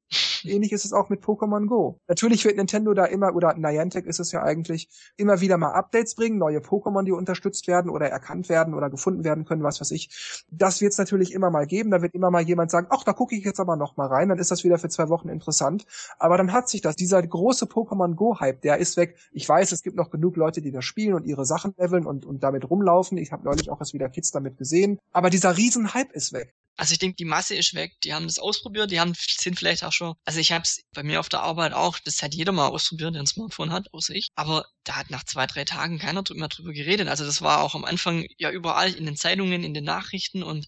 Ähnlich ist es auch mit Pokémon Go. Natürlich wird Nintendo da immer, oder Niantic ist es ja eigentlich, immer wieder mal Updates bringen, neue Pokémon, die unterstützt werden oder erkannt werden oder gefunden werden können, was weiß ich. Das wird es natürlich immer mal geben. Da wird immer mal jemand sagen, ach, da gucke ich jetzt aber noch mal rein, dann ist das wieder für zwei Wochen interessant. Aber dann hat sich das. Dieser große Pokémon Go-Hype, der ist weg. Ich weiß, es gibt noch genug Leute, die das spielen und ihre Sachen leveln und, und damit rumlaufen. Ich habe neulich auch erst wieder Kids damit gesehen. Aber dieser Riesen-Hype ist weg. Also ich denke, die Masse ist weg. Die haben das ausprobiert, die haben sind vielleicht auch schon. Also ich habe es bei mir auf der Arbeit auch. Das hat jeder mal ausprobiert, der ein Smartphone hat, außer ich. Aber da hat nach zwei, drei Tagen keiner mehr drüber geredet. Also das war auch am Anfang ja überall in den Zeitungen, in den Nachrichten und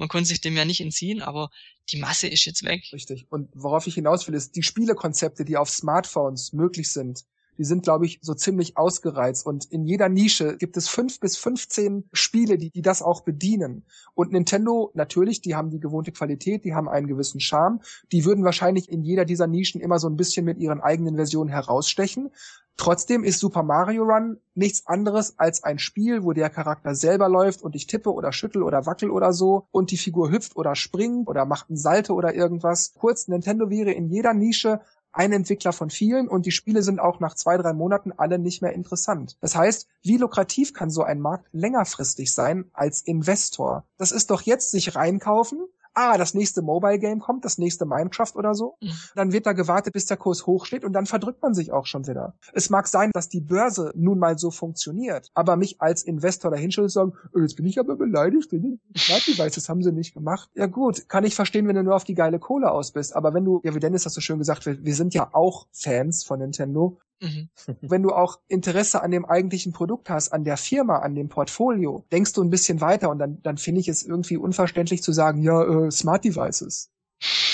man konnte sich dem ja nicht entziehen, aber die Masse ist jetzt weg. Richtig. Und worauf ich hinaus will, ist die Spielekonzepte, die auf Smartphones möglich sind, die sind, glaube ich, so ziemlich ausgereizt. Und in jeder Nische gibt es fünf bis 15 Spiele, die, die das auch bedienen. Und Nintendo, natürlich, die haben die gewohnte Qualität, die haben einen gewissen Charme. Die würden wahrscheinlich in jeder dieser Nischen immer so ein bisschen mit ihren eigenen Versionen herausstechen. Trotzdem ist Super Mario Run nichts anderes als ein Spiel, wo der Charakter selber läuft und ich tippe oder schüttel oder wackel oder so und die Figur hüpft oder springt oder macht einen Salte oder irgendwas. Kurz, Nintendo wäre in jeder Nische ein Entwickler von vielen und die Spiele sind auch nach zwei, drei Monaten alle nicht mehr interessant. Das heißt, wie lukrativ kann so ein Markt längerfristig sein als Investor? Das ist doch jetzt sich reinkaufen, ah, das nächste Mobile Game kommt, das nächste Minecraft oder so. Mhm. Dann wird da gewartet, bis der Kurs hochsteht und dann verdrückt man sich auch schon wieder. Es mag sein, dass die Börse nun mal so funktioniert, aber mich als Investor dahinstellen und sagen, oh, jetzt bin ich aber beleidigt, ich weiß, das haben sie nicht gemacht. Ja gut, kann ich verstehen, wenn du nur auf die geile Kohle aus bist, aber wenn du, ja wie Dennis hast du schön gesagt, wir, wir sind ja auch Fans von Nintendo Mhm. Wenn du auch Interesse an dem eigentlichen Produkt hast, an der Firma, an dem Portfolio, denkst du ein bisschen weiter und dann, dann finde ich es irgendwie unverständlich zu sagen, ja, äh, Smart Devices.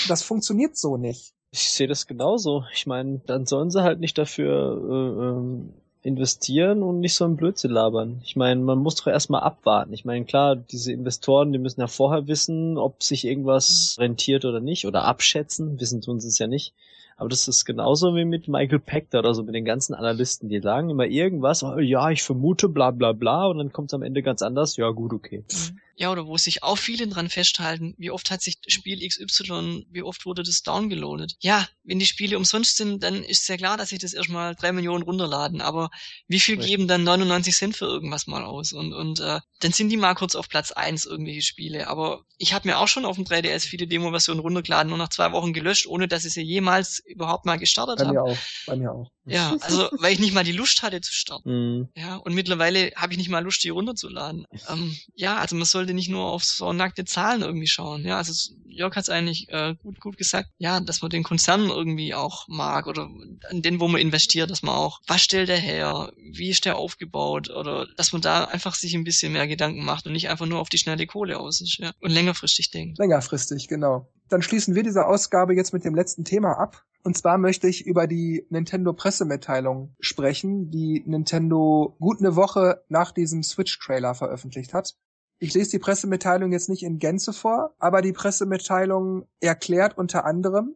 Das funktioniert so nicht. Ich sehe das genauso. Ich meine, dann sollen sie halt nicht dafür äh, ähm, investieren und nicht so ein Blödsinn labern. Ich meine, man muss doch erstmal abwarten. Ich meine, klar, diese Investoren, die müssen ja vorher wissen, ob sich irgendwas rentiert oder nicht oder abschätzen. Wissen tun sie es ja nicht. Aber das ist genauso wie mit Michael Pachter oder so, mit den ganzen Analysten, die sagen immer irgendwas, oh, ja, ich vermute, bla bla bla, und dann kommt es am Ende ganz anders, ja gut, okay. Mhm. Ja, oder wo sich auch viele dran festhalten, wie oft hat sich Spiel XY, wie oft wurde das downgeloadet? Ja, wenn die Spiele umsonst sind, dann ist ja klar, dass sich das erstmal drei Millionen runterladen, aber wie viel Richtig. geben dann 99 Cent für irgendwas mal aus? Und, und äh, dann sind die mal kurz auf Platz eins irgendwelche Spiele. Aber ich habe mir auch schon auf dem 3DS viele Demo-Versionen runtergeladen und nach zwei Wochen gelöscht, ohne dass ich sie jemals überhaupt mal gestartet habe. Bei mir auch, bei mir auch. Ja, also weil ich nicht mal die Lust hatte zu starten. Mhm. Ja, und mittlerweile habe ich nicht mal Lust, die runterzuladen. Ähm, ja, also man sollte nicht nur auf so nackte Zahlen irgendwie schauen. Ja, also Jörg hat es eigentlich äh, gut, gut gesagt, ja, dass man den Konzern irgendwie auch mag oder an den, wo man investiert, dass man auch, was stellt er her, wie ist der aufgebaut oder dass man da einfach sich ein bisschen mehr Gedanken macht und nicht einfach nur auf die schnelle Kohle aus ist, ja. Und längerfristig denkt. Längerfristig, genau. Dann schließen wir diese Ausgabe jetzt mit dem letzten Thema ab. Und zwar möchte ich über die Nintendo Pressemitteilung sprechen, die Nintendo gut eine Woche nach diesem Switch-Trailer veröffentlicht hat. Ich lese die Pressemitteilung jetzt nicht in Gänze vor, aber die Pressemitteilung erklärt unter anderem,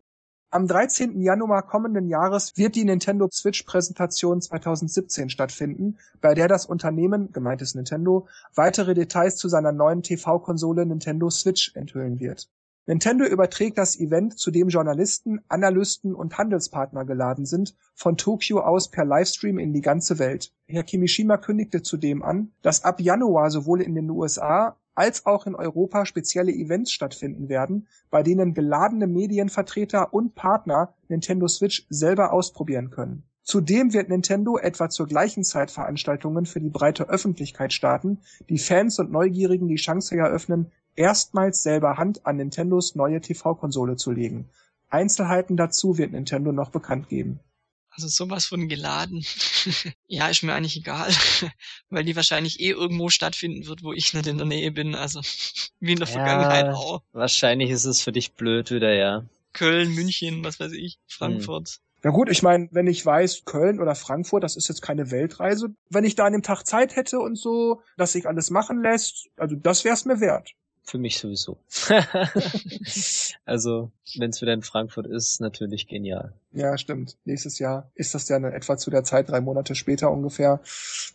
am 13. Januar kommenden Jahres wird die Nintendo Switch Präsentation 2017 stattfinden, bei der das Unternehmen, gemeint ist Nintendo, weitere Details zu seiner neuen TV-Konsole Nintendo Switch enthüllen wird. Nintendo überträgt das Event, zu dem Journalisten, Analysten und Handelspartner geladen sind, von Tokio aus per Livestream in die ganze Welt. Herr Kimishima kündigte zudem an, dass ab Januar sowohl in den USA als auch in Europa spezielle Events stattfinden werden, bei denen geladene Medienvertreter und Partner Nintendo Switch selber ausprobieren können. Zudem wird Nintendo etwa zur gleichen Zeit Veranstaltungen für die breite Öffentlichkeit starten, die Fans und Neugierigen die Chance eröffnen, erstmals selber Hand an Nintendos neue TV-Konsole zu legen. Einzelheiten dazu wird Nintendo noch bekannt geben. Also sowas von geladen. ja, ist mir eigentlich egal, weil die wahrscheinlich eh irgendwo stattfinden wird, wo ich nicht in der Nähe bin. Also wie in der ja, Vergangenheit auch. Wahrscheinlich ist es für dich blöd wieder, ja. Köln, München, was weiß ich, Frankfurt. Hm. Ja gut, ich meine, wenn ich weiß, Köln oder Frankfurt, das ist jetzt keine Weltreise. Wenn ich da an dem Tag Zeit hätte und so, dass sich alles machen lässt, also das wär's mir wert. Für mich sowieso. also, wenn es wieder in Frankfurt ist, natürlich genial. Ja, stimmt. Nächstes Jahr ist das ja etwa zu der Zeit, drei Monate später ungefähr.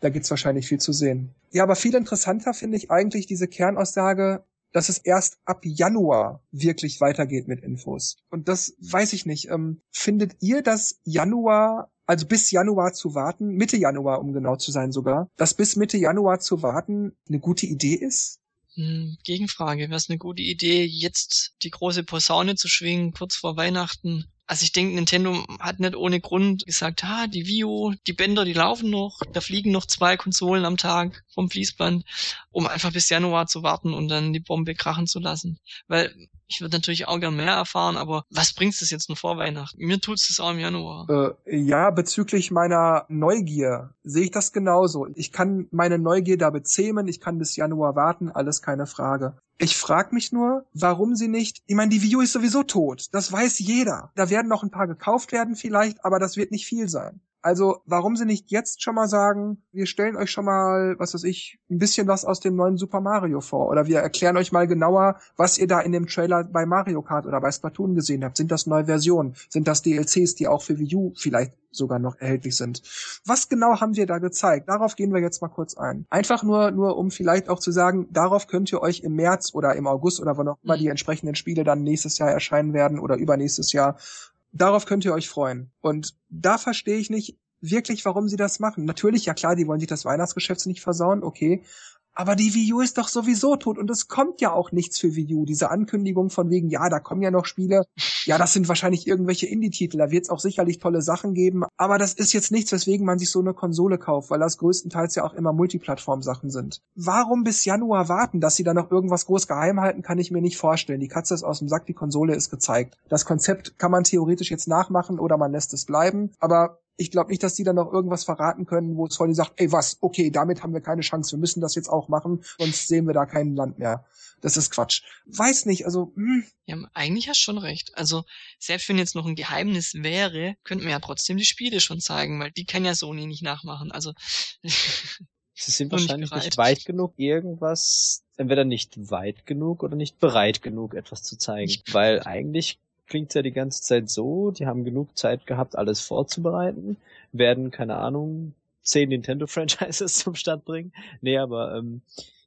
Da gibt's wahrscheinlich viel zu sehen. Ja, aber viel interessanter finde ich eigentlich diese Kernaussage, dass es erst ab Januar wirklich weitergeht mit Infos. Und das weiß ich nicht. Ähm, findet ihr, dass Januar also bis Januar zu warten, Mitte Januar, um genau zu sein sogar, dass bis Mitte Januar zu warten eine gute Idee ist? Hm, Gegenfrage, wäre es eine gute Idee, jetzt die große Posaune zu schwingen, kurz vor Weihnachten? Also ich denke, Nintendo hat nicht ohne Grund gesagt, ha, die Wii U, die Bänder, die laufen noch, da fliegen noch zwei Konsolen am Tag vom Fließband, um einfach bis Januar zu warten und dann die Bombe krachen zu lassen. Weil ich würde natürlich auch gern mehr erfahren, aber was bringt es jetzt nur vor Weihnachten? Mir tut es auch im Januar. Äh, ja, bezüglich meiner Neugier sehe ich das genauso. Ich kann meine Neugier da bezähmen, ich kann bis Januar warten, alles keine Frage. Ich frage mich nur, warum sie nicht. Ich meine, die Wii U ist sowieso tot. Das weiß jeder. Da werden noch ein paar gekauft werden vielleicht, aber das wird nicht viel sein. Also warum sie nicht jetzt schon mal sagen, wir stellen euch schon mal, was weiß ich, ein bisschen was aus dem neuen Super Mario vor oder wir erklären euch mal genauer, was ihr da in dem Trailer bei Mario Kart oder bei Splatoon gesehen habt. Sind das neue Versionen? Sind das DLCs, die auch für Wii U vielleicht sogar noch erhältlich sind? Was genau haben wir da gezeigt? Darauf gehen wir jetzt mal kurz ein. Einfach nur, nur um vielleicht auch zu sagen, darauf könnt ihr euch im März oder im August oder wann auch immer die entsprechenden Spiele dann nächstes Jahr erscheinen werden oder übernächstes Jahr Darauf könnt ihr euch freuen. Und da verstehe ich nicht wirklich, warum sie das machen. Natürlich, ja klar, die wollen sich das Weihnachtsgeschäft nicht versauen, okay. Aber die Wii U ist doch sowieso tot und es kommt ja auch nichts für Wii U. Diese Ankündigung von wegen, ja, da kommen ja noch Spiele. Ja, das sind wahrscheinlich irgendwelche Indie-Titel. Da wird es auch sicherlich tolle Sachen geben. Aber das ist jetzt nichts, weswegen man sich so eine Konsole kauft, weil das größtenteils ja auch immer Multiplattform-Sachen sind. Warum bis Januar warten, dass sie da noch irgendwas groß geheim halten, kann ich mir nicht vorstellen. Die Katze ist aus dem Sack, die Konsole ist gezeigt. Das Konzept kann man theoretisch jetzt nachmachen oder man lässt es bleiben. Aber Ich glaube nicht, dass die dann noch irgendwas verraten können, wo Sony sagt, ey was, okay, damit haben wir keine Chance, wir müssen das jetzt auch machen, sonst sehen wir da kein Land mehr. Das ist Quatsch. Weiß nicht, also. Hm. Ja, eigentlich hast du schon recht. Also, selbst wenn jetzt noch ein Geheimnis wäre, könnten wir ja trotzdem die Spiele schon zeigen, weil die kann ja Sony nicht nachmachen. Also. Sie sind wahrscheinlich nicht, nicht weit genug, irgendwas, entweder nicht weit genug oder nicht bereit genug, etwas zu zeigen. Ich weil eigentlich klingt ja die ganze Zeit so, die haben genug Zeit gehabt, alles vorzubereiten, werden, keine Ahnung, zehn Nintendo-Franchises zum Start bringen. Nee, aber ähm,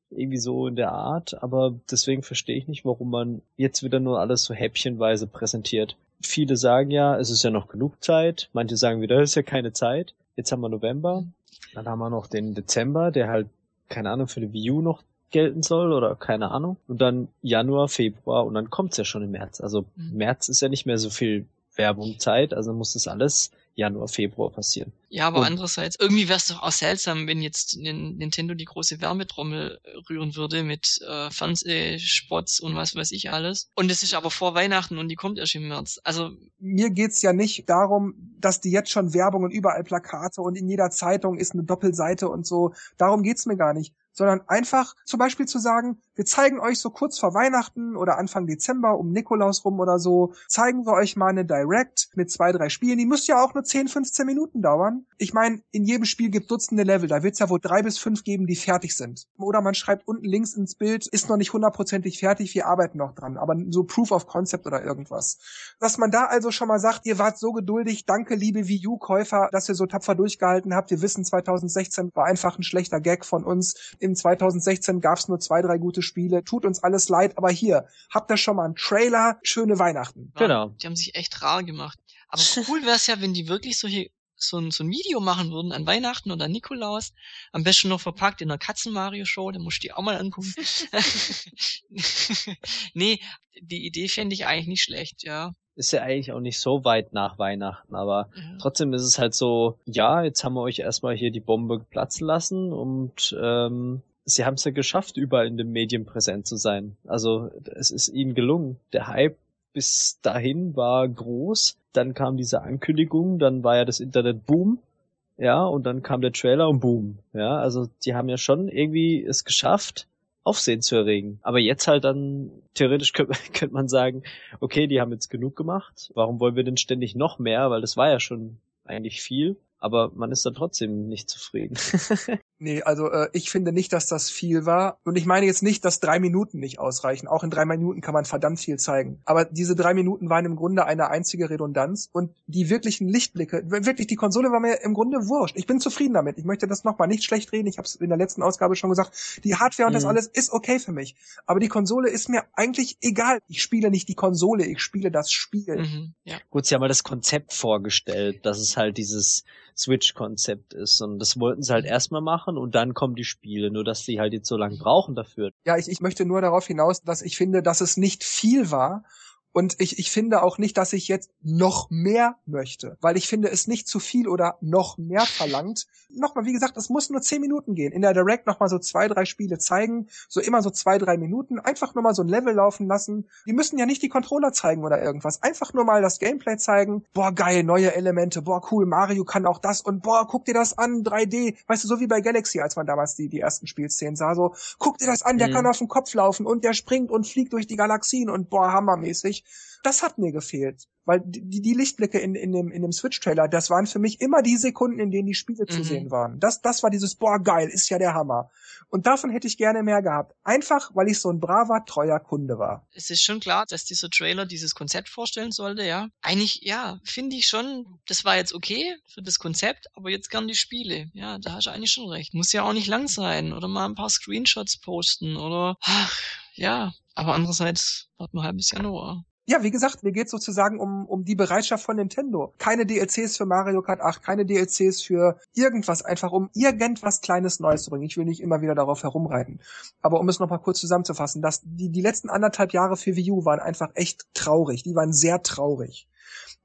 irgendwie so in der Art, aber deswegen verstehe ich nicht, warum man jetzt wieder nur alles so häppchenweise präsentiert. Viele sagen ja, es ist ja noch genug Zeit, manche sagen wieder, es ist ja keine Zeit. Jetzt haben wir November, dann haben wir noch den Dezember, der halt, keine Ahnung, für die Wii U noch gelten soll oder keine Ahnung. Und dann Januar, Februar und dann kommt's ja schon im März. Also mhm. März ist ja nicht mehr so viel Werbung Zeit, also muss das alles Januar, Februar passieren. Ja, aber und andererseits, irgendwie wäre es doch auch seltsam, wenn jetzt Nintendo die große Wärmetrommel rühren würde mit äh, Fernsehspots und was weiß ich alles. Und es ist aber vor Weihnachten und die kommt erst im März. Also mir geht's ja nicht darum, dass die jetzt schon Werbung und überall Plakate und in jeder Zeitung ist eine Doppelseite und so. Darum geht's mir gar nicht sondern einfach zum Beispiel zu sagen, wir zeigen euch so kurz vor Weihnachten oder Anfang Dezember um Nikolaus rum oder so, zeigen wir euch mal eine Direct mit zwei, drei Spielen. Die müsste ja auch nur 10, 15 Minuten dauern. Ich meine, in jedem Spiel gibt Dutzende Level. Da wird es ja wohl drei bis fünf geben, die fertig sind. Oder man schreibt unten links ins Bild, ist noch nicht hundertprozentig fertig, wir arbeiten noch dran. Aber so Proof of Concept oder irgendwas. Dass man da also schon mal sagt, ihr wart so geduldig, danke liebe Wii U-Käufer, dass ihr so tapfer durchgehalten habt. Wir wissen, 2016 war einfach ein schlechter Gag von uns. Im 2016 gab es nur zwei, drei gute Spiele. Tut uns alles leid, aber hier, habt ihr schon mal einen Trailer? Schöne Weihnachten. Genau. Die haben sich echt rar gemacht. Aber cool wäre es ja, wenn die wirklich solche so ein, so ein Video machen würden an Weihnachten oder Nikolaus, am besten noch verpackt in einer Katzen-Mario-Show, dann musst du die auch mal angucken. nee, die Idee fände ich eigentlich nicht schlecht, ja. Ist ja eigentlich auch nicht so weit nach Weihnachten, aber ja. trotzdem ist es halt so, ja, jetzt haben wir euch erstmal hier die Bombe platzen lassen und ähm, sie haben es ja geschafft, überall in den Medien präsent zu sein. Also es ist ihnen gelungen. Der Hype bis dahin war groß. Dann kam diese Ankündigung, dann war ja das Internet Boom. Ja, und dann kam der Trailer und Boom. Ja, also die haben ja schon irgendwie es geschafft, Aufsehen zu erregen. Aber jetzt halt dann, theoretisch könnte, könnte man sagen, okay, die haben jetzt genug gemacht. Warum wollen wir denn ständig noch mehr? Weil das war ja schon eigentlich viel aber man ist dann trotzdem nicht zufrieden. nee, also äh, ich finde nicht, dass das viel war. Und ich meine jetzt nicht, dass drei Minuten nicht ausreichen. Auch in drei Minuten kann man verdammt viel zeigen. Aber diese drei Minuten waren im Grunde eine einzige Redundanz. Und die wirklichen Lichtblicke, wirklich die Konsole war mir im Grunde wurscht. Ich bin zufrieden damit. Ich möchte das nochmal nicht schlecht reden. Ich habe es in der letzten Ausgabe schon gesagt. Die Hardware und mhm. das alles ist okay für mich. Aber die Konsole ist mir eigentlich egal. Ich spiele nicht die Konsole, ich spiele das Spiel. Mhm, ja. Gut, sie haben mal das Konzept vorgestellt, dass es halt dieses Switch-Konzept ist. Und das wollten sie halt mhm. erstmal machen und dann kommen die Spiele, nur dass sie halt jetzt so lange brauchen dafür. Ja, ich, ich möchte nur darauf hinaus, dass ich finde, dass es nicht viel war und ich, ich finde auch nicht, dass ich jetzt noch mehr möchte, weil ich finde es nicht zu viel oder noch mehr verlangt. Nochmal, wie gesagt, es muss nur zehn Minuten gehen. In der Direct nochmal so zwei, drei Spiele zeigen, so immer so zwei, drei Minuten, einfach nur mal so ein Level laufen lassen. Die müssen ja nicht die Controller zeigen oder irgendwas, einfach nur mal das Gameplay zeigen. Boah, geil, neue Elemente, boah, cool, Mario kann auch das und boah, guck dir das an, 3D. Weißt du, so wie bei Galaxy, als man damals die, die ersten Spielszenen sah, so, guck dir das an, der mhm. kann auf dem Kopf laufen und der springt und fliegt durch die Galaxien und boah, hammermäßig. Das hat mir gefehlt. Weil die, die Lichtblicke in, in dem, in dem Switch-Trailer, das waren für mich immer die Sekunden, in denen die Spiele mhm. zu sehen waren. Das, das war dieses, boah, geil, ist ja der Hammer. Und davon hätte ich gerne mehr gehabt. Einfach, weil ich so ein braver, treuer Kunde war. Es ist schon klar, dass dieser Trailer dieses Konzept vorstellen sollte, ja. Eigentlich, ja, finde ich schon, das war jetzt okay für das Konzept, aber jetzt gern die Spiele. Ja, da hast du eigentlich schon recht. Muss ja auch nicht lang sein oder mal ein paar Screenshots posten oder, ach, ja. Aber andererseits, warten wir halbes Januar. Ja, wie gesagt, mir geht sozusagen um, um die Bereitschaft von Nintendo. Keine DLCs für Mario Kart 8, keine DLCs für irgendwas, einfach um irgendwas Kleines Neues zu bringen. Ich will nicht immer wieder darauf herumreiten. Aber um es nochmal kurz zusammenzufassen, dass die, die letzten anderthalb Jahre für Wii U waren einfach echt traurig. Die waren sehr traurig.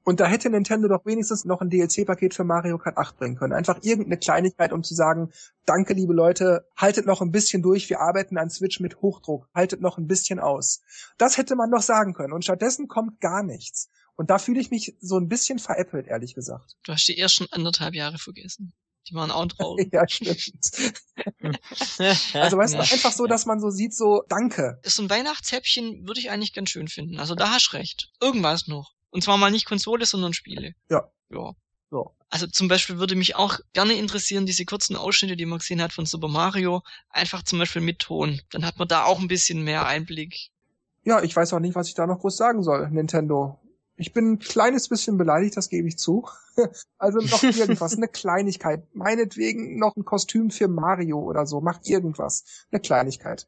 Und da hätte Nintendo doch wenigstens noch ein DLC-Paket für Mario Kart 8 bringen können. Einfach irgendeine Kleinigkeit, um zu sagen, danke liebe Leute, haltet noch ein bisschen durch, wir arbeiten an Switch mit Hochdruck, haltet noch ein bisschen aus. Das hätte man noch sagen können. Und stattdessen kommt gar nichts. Und da fühle ich mich so ein bisschen veräppelt, ehrlich gesagt. Du hast die ersten anderthalb Jahre vergessen. Die waren auch traurig. ja, stimmt. also weißt du, einfach so, dass man so sieht, so, danke. So ein Weihnachtshäppchen würde ich eigentlich ganz schön finden. Also da hast recht. Irgendwas noch. Und zwar mal nicht Konsole, sondern Spiele. Ja. Ja. ja. Also zum Beispiel würde mich auch gerne interessieren, diese kurzen Ausschnitte, die man gesehen hat von Super Mario, einfach zum Beispiel mit Ton. Dann hat man da auch ein bisschen mehr Einblick. Ja, ich weiß auch nicht, was ich da noch groß sagen soll, Nintendo. Ich bin ein kleines bisschen beleidigt, das gebe ich zu. also noch irgendwas, eine Kleinigkeit. Meinetwegen noch ein Kostüm für Mario oder so. Macht irgendwas. Eine Kleinigkeit.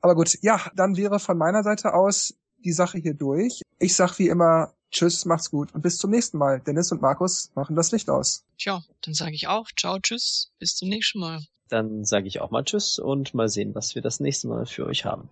Aber gut, ja, dann wäre von meiner Seite aus die Sache hier durch. Ich sag wie immer Tschüss, macht's gut und bis zum nächsten Mal. Dennis und Markus machen das Licht aus. Tja, dann sage ich auch Ciao, Tschüss, bis zum nächsten Mal. Dann sage ich auch mal Tschüss und mal sehen, was wir das nächste Mal für euch haben.